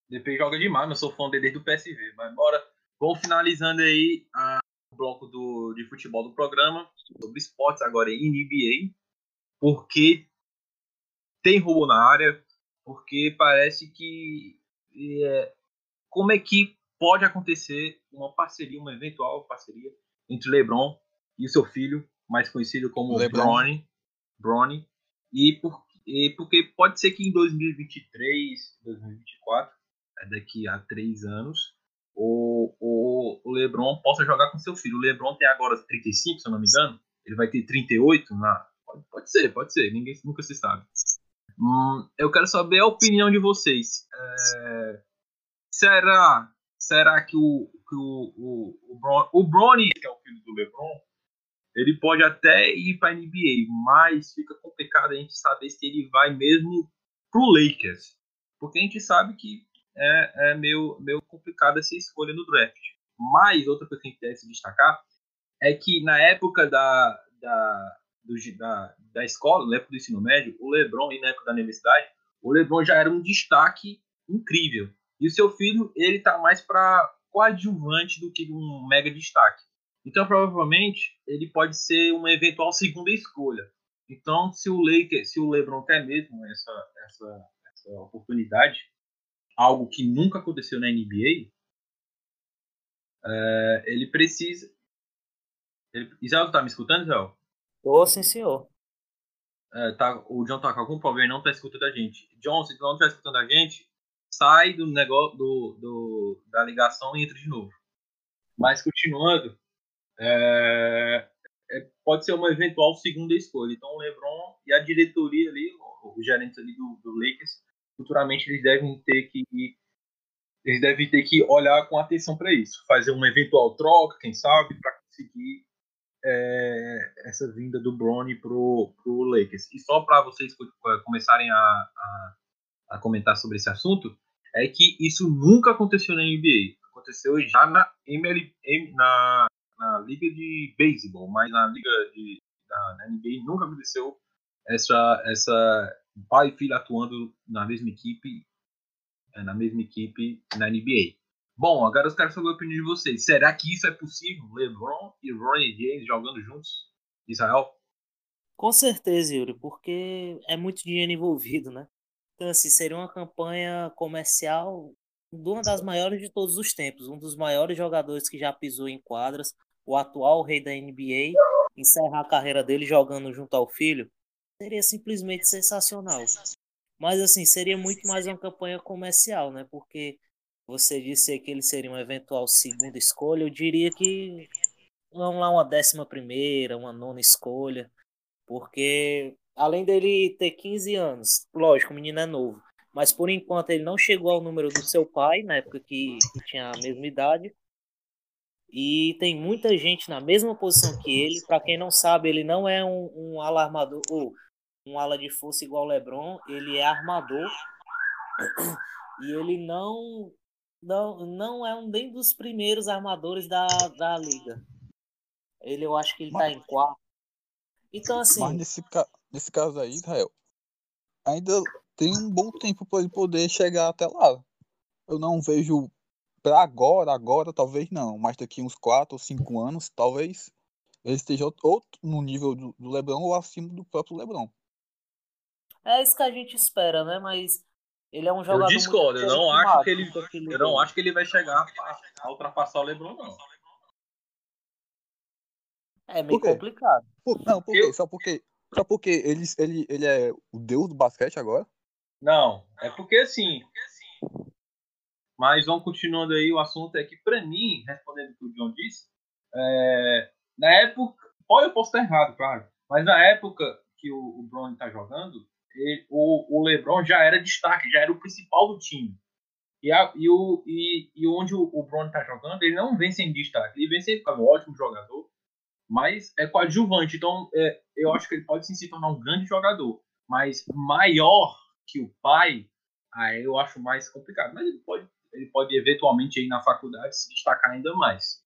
DP. Joga demais, mas eu sou fã dele desde o PSV. Mas bora. Vamos finalizando aí a- o bloco do, de futebol do programa. Sobre esportes, agora em NBA. Porque tem roubo na área. Porque parece que. é, como é que pode acontecer uma parceria, uma eventual parceria entre LeBron e o seu filho, mais conhecido como LeBron. Bronny. Bronny. E, por, e porque pode ser que em 2023, 2024 é daqui a três anos, o, o, o LeBron possa jogar com seu filho. O LeBron tem agora 35, se eu não me engano. Ele vai ter 38 na. Pode, pode ser, pode ser. Ninguém nunca se sabe. Hum, eu quero saber a opinião de vocês. É, será, será que o que o, o, o, Bron, o Bronny, que é o filho do LeBron, ele pode até ir para a NBA, mas fica complicado a gente saber se ele vai mesmo pro Lakers, porque a gente sabe que é, é meio, meio complicada essa escolha no draft. Mas outra coisa que a gente deve se destacar é que na época da, da, do, da, da escola, na época do ensino médio, o LeBron, e na época da universidade, o LeBron já era um destaque incrível. E o seu filho, ele tá mais para coadjuvante do que um mega destaque. Então, provavelmente, ele pode ser uma eventual segunda escolha. Então, se o Lakers, se o LeBron quer mesmo essa, essa, essa oportunidade, algo que nunca aconteceu na NBA, é, ele precisa. Ele, Israel, tá me escutando, Israel? Ô, sim, senhor. É, tá, o John tá com algum problema e não tá escutando a gente. John, se tu não tá escutando a gente, sai do negócio do, do- da ligação e entra de novo. Mas continuando, é, é, pode ser uma eventual segunda escolha. Então o LeBron e a diretoria ali, o- os gerentes ali do, do Lakers, futuramente eles devem ter que eles devem ter que olhar com atenção para isso, fazer uma eventual troca, quem sabe, para conseguir é, essa vinda do Bronny pro, pro Lakers. E só para vocês co- começarem a, a, a comentar sobre esse assunto, é que isso nunca aconteceu na NBA. Aconteceu já na, ML, na, na liga de beisebol, mas na liga de na, na NBA nunca aconteceu essa essa pai e filho atuando na mesma equipe é, na mesma equipe na NBA. Bom, agora eu quero saber a opinião de vocês. Será que isso é possível? LeBron e Ronnie James jogando juntos? Israel? Com certeza, Yuri, porque é muito dinheiro envolvido, né? Então, assim, seria uma campanha comercial de uma das maiores de todos os tempos, um dos maiores jogadores que já pisou em quadras, o atual rei da NBA, encerrar a carreira dele jogando junto ao filho, seria simplesmente sensacional. Mas, assim, seria muito mais uma campanha comercial, né? Porque você disse que ele seria uma eventual segunda escolha, eu diria que vamos lá uma décima primeira, uma nona escolha, porque além dele ter 15 anos, lógico, o menino é novo, mas por enquanto ele não chegou ao número do seu pai, na época que, tinha a mesma idade, e tem muita gente na mesma posição que ele, para quem não sabe, ele não é um, um alarmador, ou um ala de força igual o LeBron, ele é armador, e ele não não, não é um nem dos primeiros armadores da, da liga. Ele, eu acho que ele tá Mas- em quarto. Então, assim, Mas nesse, nesse caso aí, Israel, ainda tem um bom tempo para ele poder chegar até lá. Eu não vejo para agora, agora talvez não, mas daqui uns 4 ou 5 anos, talvez ele esteja out- outro no nível do, do LeBron ou acima do próprio LeBron. É isso que a gente espera, né? Mas ele é um Eu jogador. muito discordo, eu não acho que ele, carismático, aquele eu não acho que ele vai chegar a, ultrapassar o LeBron, não. É meio Por quê? complicado. Por- não, por Eu- quê? Só porque, só porque ele, ele, ele é o deus do basquete agora? Não, é porque assim. Mas vamos continuando aí, o assunto é que, pra mim, respondendo o que o John disse, é, na época. Pode eu posso estar errado, claro. Mas na época que o, o Bron tá jogando, ele- o, o LeBron já era destaque, já era o principal do time. E, a- e o, e, e onde o, o Bron tá jogando, ele não vem sem destaque. Ele vem sempre como um ótimo jogador, mas é coadjuvante. Então, é, eu acho que ele pode sim se tornar um grande jogador. Mas maior que o pai, aí eu acho mais complicado. Mas ele pode, ele pode eventualmente aí na faculdade se destacar ainda mais.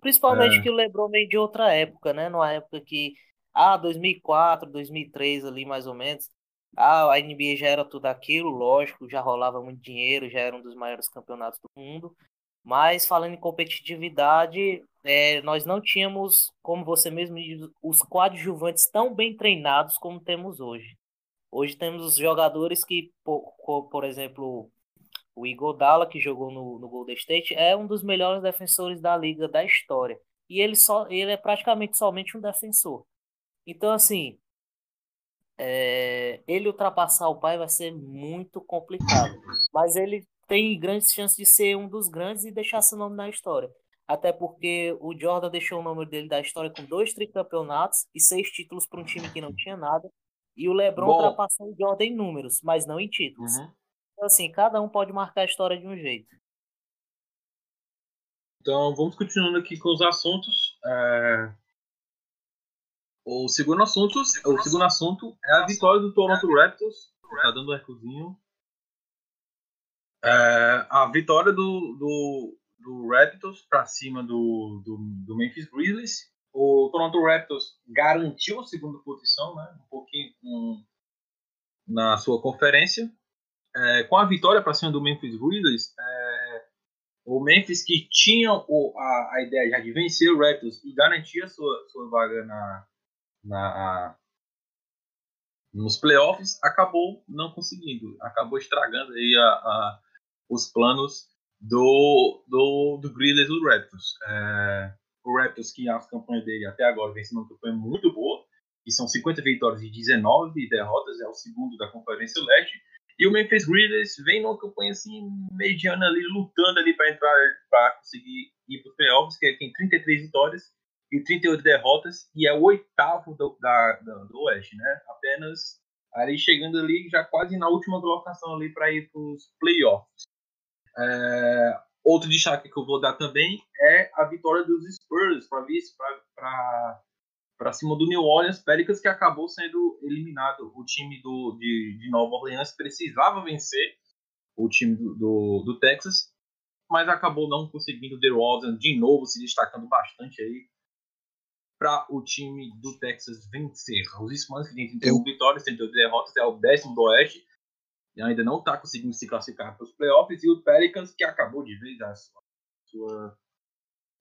Principalmente É. que o LeBron vem de outra época, né? Numa época que, ah, 2004, 2003 ali mais ou menos, ah, a NBA já era tudo aquilo, lógico, já rolava muito dinheiro, já era um dos maiores campeonatos do mundo. Mas falando em competitividade, é, nós não tínhamos, como você mesmo diz, os coadjuvantes tão bem treinados como temos hoje. Hoje temos os jogadores que, por, por- exemplo, o Iguodala, que jogou no, no Golden State, é um dos melhores defensores da liga da história. E ele, só, ele é praticamente somente um defensor. Então, assim, é, ele ultrapassar o pai vai ser muito complicado. Mas ele tem grandes chances de ser um dos grandes e deixar seu nome na história. Até porque o Jordan deixou o nome dele da história com dois tricampeonatos e seis títulos para um time que não tinha nada. E o LeBron Bom. ultrapassou o Jordan em números, mas não em títulos. Uhum. Então, assim, cada um pode marcar a história de um jeito. Então vamos continuando aqui com os assuntos. É, O segundo assunto, o segundo assunto é a vitória do Toronto Raptors. Tá dando um ecozinho. É, a vitória do, do, do Raptors para cima do, do, do Memphis Grizzlies. O Toronto Raptors garantiu a segunda posição, né? Um pouquinho um, na sua conferência. É, com a vitória para cima do Memphis Grizzlies, é, o Memphis que tinha o, a, a ideia já de vencer o Raptors e garantir a sua, sua vaga na, na, nos playoffs, acabou não conseguindo. Acabou estragando aí a, a, os planos do, do, do Grizzlies e do Raptors. É, o Raptors, que as campanhas dele até agora vem sendo uma campanha muito boa, que são 50 vitórias e 19 derrotas, é o segundo da Conferência Leste. E o Memphis Grizzlies vem numa campanha assim mediana ali, lutando ali para entrar, para conseguir ir para os playoffs, que ele tem 33 vitórias e 38 derrotas e é o oitavo do, da, da, do Oeste, né? Apenas ali chegando ali já quase na última colocação ali para ir para os playoffs. É, outro destaque que eu vou dar também é a vitória dos Spurs para cima do New Orleans Pelicans, que acabou sendo eliminado. O time do, de, de Nova Orleans precisava vencer o time do, do, do Texas, mas acabou não conseguindo. The DeRozan de novo se destacando bastante aí para o time do Texas vencer. Os Spurs que tem 31 Eu- vitórias, 38 derrotas, é o décimo do Oeste e ainda não está conseguindo se classificar para os playoffs. E o Pelicans que acabou de vez a sua, sua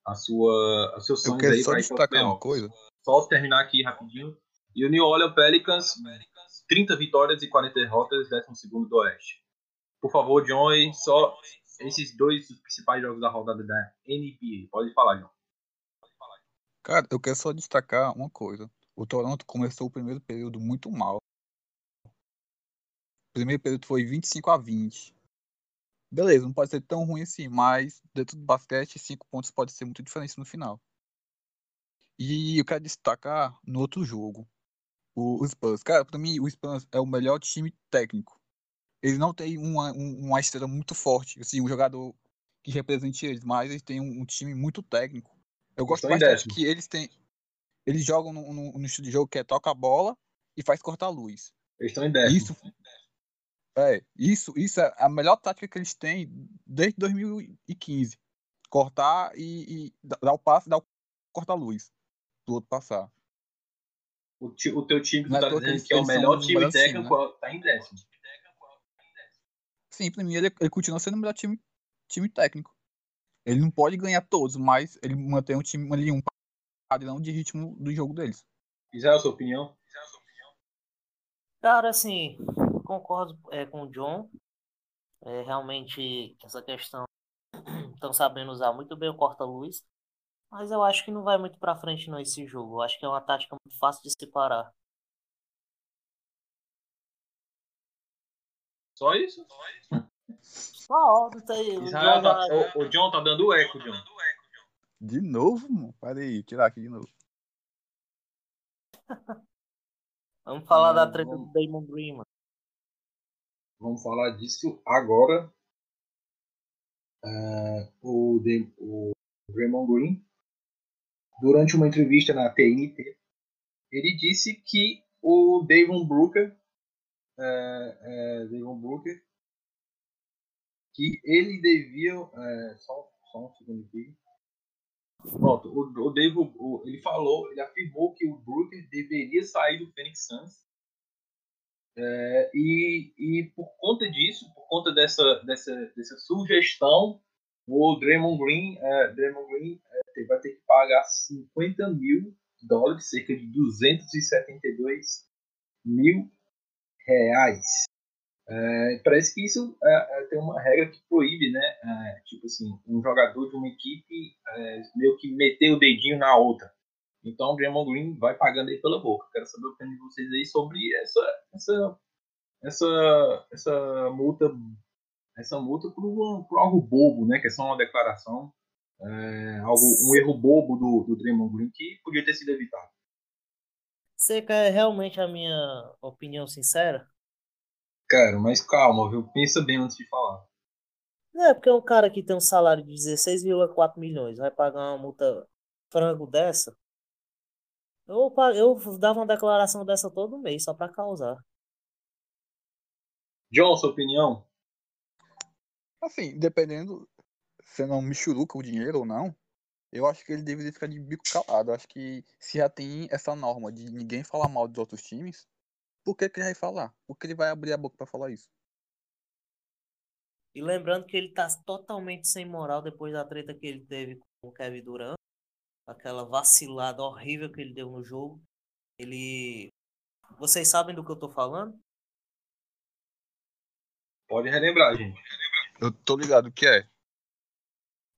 a sua, seus Eu sonhos aí só para ir para os playoffs só terminar aqui rapidinho. E o New Orleans Pelicans, 30 vitórias e 40 derrotas, 12 do Oeste. Por favor, John, só esses dois os principais jogos da rodada da NBA. Pode falar, John. Cara, eu quero só destacar uma coisa. O Toronto começou o primeiro período muito mal. O primeiro período foi 25 a 20. Beleza, não pode ser tão ruim assim, mas dentro do basquete, 5 pontos pode ser muito diferente no final. E eu quero destacar no outro jogo, o, Spurs. Cara, pra mim, o Spurs é o melhor time técnico. Eles não têm uma, um- uma estrela muito forte, assim, um jogador que represente eles, mas eles têm um, um time muito técnico. Eu gosto estão em bastante décimo. que eles têm. Eles jogam no, no, no estilo de jogo que é toca a bola e faz cortar a luz. Eles estão em décimo. Isso, é, isso, isso é a melhor tática que eles têm desde 2015. Cortar e, e dar o passe, dar o corta-luz pro outro passar. O, ti- o teu time é tá que dizendo eles- que é o melhor time melhores times, técnico, tá em décimo. Sim, pra mim ele, ele continua sendo o melhor time, time técnico. Ele não pode ganhar todos, mas ele mantém um time ali, um padrão de ritmo do jogo deles. Israel, sua opinião? Cara, assim, concordo é, com o John. É, realmente, essa questão (clears throat) estão sabendo usar muito bem o corta-luz. Mas eu acho que não vai muito pra frente não esse jogo. Eu acho que é uma tática muito fácil de se parar. Só isso? Só óbvio, tá aí. O Israel John tá, já- o, o John tá dando eco, John. De novo, mano? Pera aí, tirar aqui de novo. (laughs) Vamos falar Hum, da treta vamos- do Damon Green, mano. Vamos falar disso agora. É, o, De- o Draymond Green, durante uma entrevista na TNT, ele disse que o Devon Booker, é, é, Devon Booker que ele devia. É, só, só um segundo aqui. Pronto, o, o Dave, o, ele falou, ele afirmou que o Brooker deveria sair do Phoenix Suns. É, e, e por conta disso, por conta dessa, dessa, dessa sugestão, o Draymond Green, é, Draymond Green é, vai ter que pagar 50 mil dólares, cerca de 272 mil reais. É, parece que isso é, é, tem uma regra que proíbe, né? É, tipo assim, um jogador de uma equipe é, meio que meter o dedinho na outra. Então o Draymond Green vai pagando aí pela boca. Quero saber a opinião de vocês aí sobre essa essa essa essa multa essa multa por, por algo bobo, né? Que é só uma declaração, é, algo um erro bobo do, do Draymond Green que podia ter sido evitado. Você quer realmente a minha opinião sincera? Quero, mas calma, viu? Pensa bem antes de falar. Não, é porque um cara que tem um salário de 16,4 milhões vai pagar uma multa frango dessa. Eu, eu dava uma declaração dessa todo mês, só pra causar. John, sua opinião? Assim, dependendo se não michuruca o dinheiro ou não, eu acho que ele deveria ficar de bico calado. Eu acho que se já tem essa norma de ninguém falar mal dos outros times, por que, que ele vai falar? Por que ele vai abrir a boca para falar isso? E lembrando que ele tá totalmente sem moral depois da treta que ele teve com o Kevin Durant. Aquela vacilada horrível que ele deu no jogo. Ele. Vocês sabem do que eu tô falando? Pode relembrar, gente. Eu tô ligado o que é.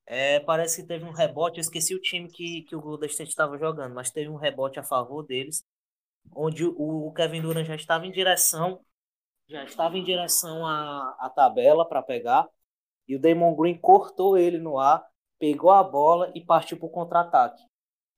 É, parece que teve um rebote, eu esqueci o time que, que o Golden State estava jogando, mas teve um rebote a favor deles onde o Kevin Durant já estava em direção já estava em direção à, à tabela para pegar e o Damon Green cortou ele no ar, pegou a bola e partiu para o contra-ataque.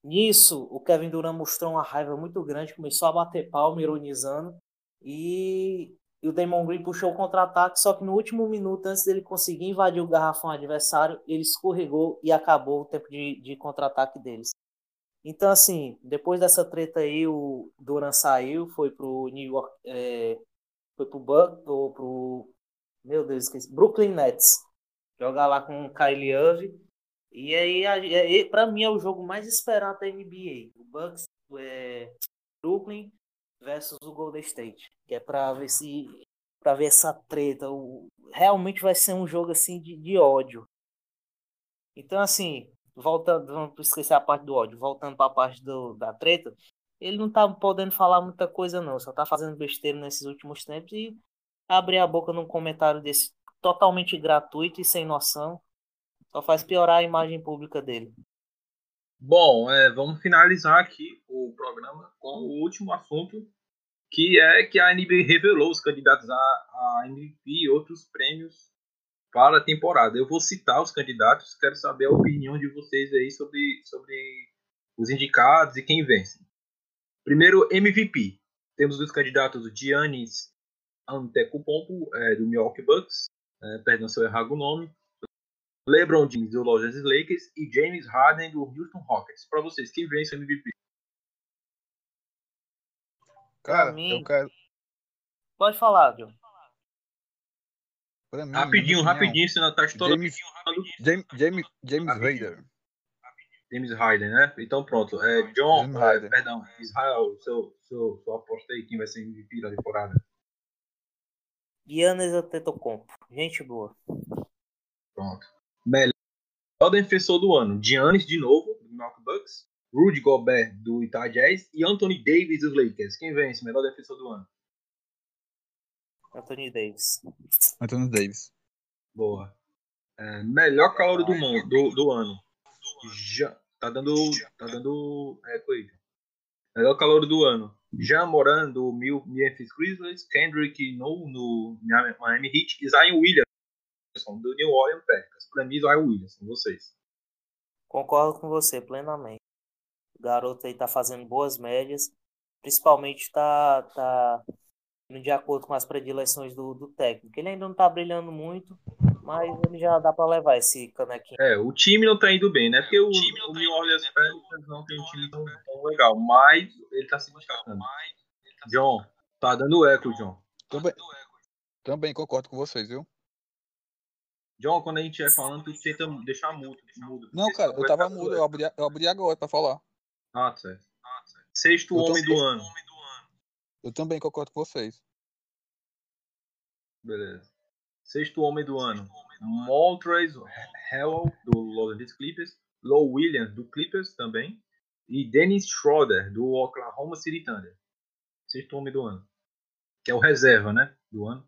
Nisso, o Kevin Durant mostrou uma raiva muito grande, começou a bater palma, ironizando, e, e o Damon Green puxou o contra-ataque, só que no último minuto, antes dele conseguir invadir o garrafão adversário, ele escorregou e acabou o tempo de, de contra-ataque deles. Então, assim, depois dessa treta aí, o Duran saiu, foi pro New York, é, foi pro Buck, ou pro, meu Deus, esqueci, Brooklyn Nets, jogar lá com o Kylie Irving. E aí, para mim, é o jogo mais esperado da NBA. O Bucks, é, Brooklyn versus o Golden State, que é para ver se para ver essa treta. O, realmente vai ser um jogo assim de, de ódio. Então, assim, voltando, vamos esquecer a parte do ódio, voltando para a parte do, da treta, ele não tá podendo falar muita coisa não, só tá fazendo besteira nesses últimos tempos e abrir a boca num comentário desse totalmente gratuito e sem noção, só faz piorar a imagem pública dele. Bom, é, vamos finalizar aqui o programa com o último assunto, que é que a NBA revelou os candidatos a, a MVP e outros prêmios para a temporada. Eu vou citar os candidatos, quero saber a opinião de vocês aí sobre, sobre os indicados e quem vence. Primeiro, MVP. Temos os candidatos o Giannis Antetokounmpo, é, do Milwaukee Bucks, é, perdão se eu errar o nome, LeBron James, do Los Angeles Lakers, e James Harden, do Houston Rockets. Para vocês, quem vence o MVP? Cara, mim... eu quero... Pode falar, John. Mim, rapidinho, rapidinho, senão tá toda James, James, James, James Raider. James Harden, né? Então pronto. É, John, é, perdão, Israel, seu, seu, seu aposta aí, quem vai ser MVP da temporada? Giannis Antetokounmpo. Gente boa. Pronto. Melhor defensor do ano. Giannis de novo, do Milwaukee Bucks. Rudy Gobert, do Utah Jazz. E Anthony Davis, dos Lakers. Quem vence? Melhor defensor do ano. Anthony Davis. Anthony Davis. Boa. É, melhor calor do, mundo, do, do ano. Já, tá dando. Tá dando. É, coisa. Melhor calor do ano. Já morando do Memphis Grizzlies, Kendrick No no Miami Heat e Zion Williamson do New Orleans Pelicans. Pra mim, Zion Williamson, vocês. Concordo com você plenamente. O garoto aí tá fazendo boas médias. Principalmente tá, tá de acordo com as predileções do, do técnico. Ele ainda não tá brilhando muito, mas ele já dá para levar esse canequinho. É, o time não tá indo bem, né? Porque o, o, o New Orleans Pelicans não tem um time tão, tão, legal, mas ele tá se destacando. John, tá dando eco, John. Também, também concordo com vocês, viu? John, quando a gente estiver falando, tu tenta deixar mudo. mudo Não, cara, eu vai tava mudo, eu abri, eu abri agora pra falar. Ah, certo. Sexto Eu tô- homem do ano. Eu também concordo com vocês. Beleza. Sexto homem do ano. Montrezl Harrell, do Los Angeles Clippers. Low Williams, do Clippers também. E Dennis Schroeder, do Oklahoma City Thunder. Sexto homem do ano. Que é o reserva, né? Do ano.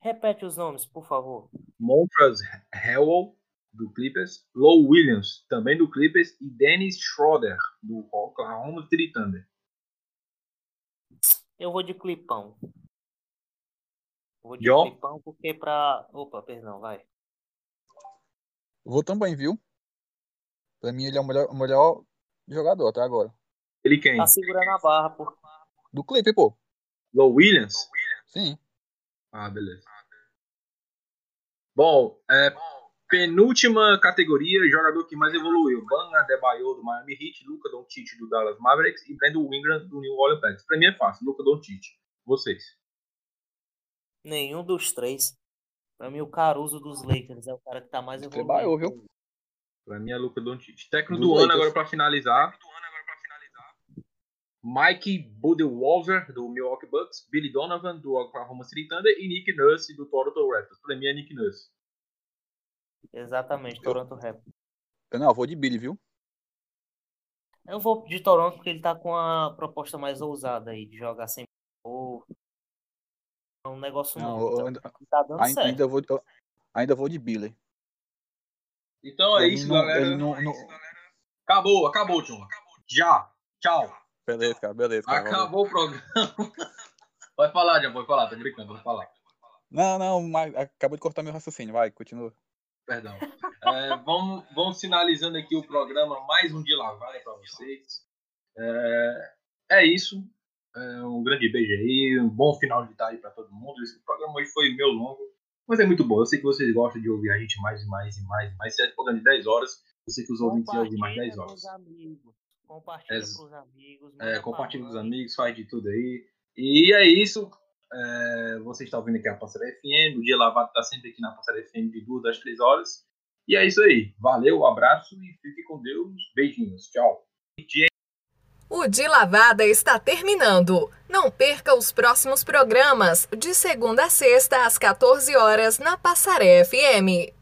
Repete os nomes, por favor. Montrezl Harrell, do Clippers. Low Williams, também do Clippers. E Dennis Schroeder, do Oklahoma City Thunder. Eu vou de clipão. Eu vou de John? clipão porque pra. Opa, perdão, vai. Vou também, viu? Pra mim ele é o melhor, o melhor jogador até agora. Ele quem? Tá segurando a barra, por. Do Clipper, pô. Low Williams? Sim. Ah, beleza. Bom, é, penúltima categoria, jogador que mais evoluiu. Bam Adebayo do Miami Heat, Luca Doncic do Dallas Mavericks e Brandon Ingram do New Orleans Pelicans. Pra mim é fácil, Luca Doncic. Vocês. Nenhum dos três. Pra mim, o Caruso dos Lakers é o cara que tá mais evoluindo. viu? Pra mim é Luca Doncic. Técnico Dos do ano agora pra finalizar. Mike Budenholzer do Milwaukee Bucks, Billy Donovan do Oklahoma City Thunder e Nick Nurse do Toronto Raptors. Pra mim é Nick Nurse. Exatamente, Toronto Raptors. Eu não, eu vou de Billy, viu? Eu vou de Toronto porque ele tá com a proposta mais ousada aí, de jogar sem. É um negócio Não, novo. eu- então eu- tá dando ainda, certo. ainda vou, eu- ainda vou de Billy. Então é isso, não- galera. não- não- Acabou, acabou, John. Já. Tchau. Beleza, cara, beleza. Cara, valeu. Acabou o programa. (laughs) Vai falar, John, pode falar, tô brincando, vou falar. Não, não, mas acabou de cortar meu raciocínio. Vai, continua. Perdão. É, vamos, vamos finalizando aqui o programa, mais um de lavada para vocês. É, é isso. É, um grande beijo aí, um bom final de tarde para todo mundo. Esse programa hoje foi meio longo, mas é muito bom. Eu sei que vocês gostam de ouvir a gente mais e mais e mais e mais. Sete programa de 10 horas. Eu sei que os ouvintes iam ouvir mais 10 Compartilha horas. amigos. Compartilha Ex- pros amigos. É, compartilha com os amigos, faz de tudo aí. E é isso. É, você está ouvindo aqui a Passarela FM. O Dia Lavado está sempre aqui na Passarela FM de 2 às 3 horas. E é isso aí. Valeu, um abraço e fique com Deus. Beijinhos. Tchau. O De Lavada está terminando. Não perca os próximos programas, de segunda a sexta às 14 horas na Passaré FM.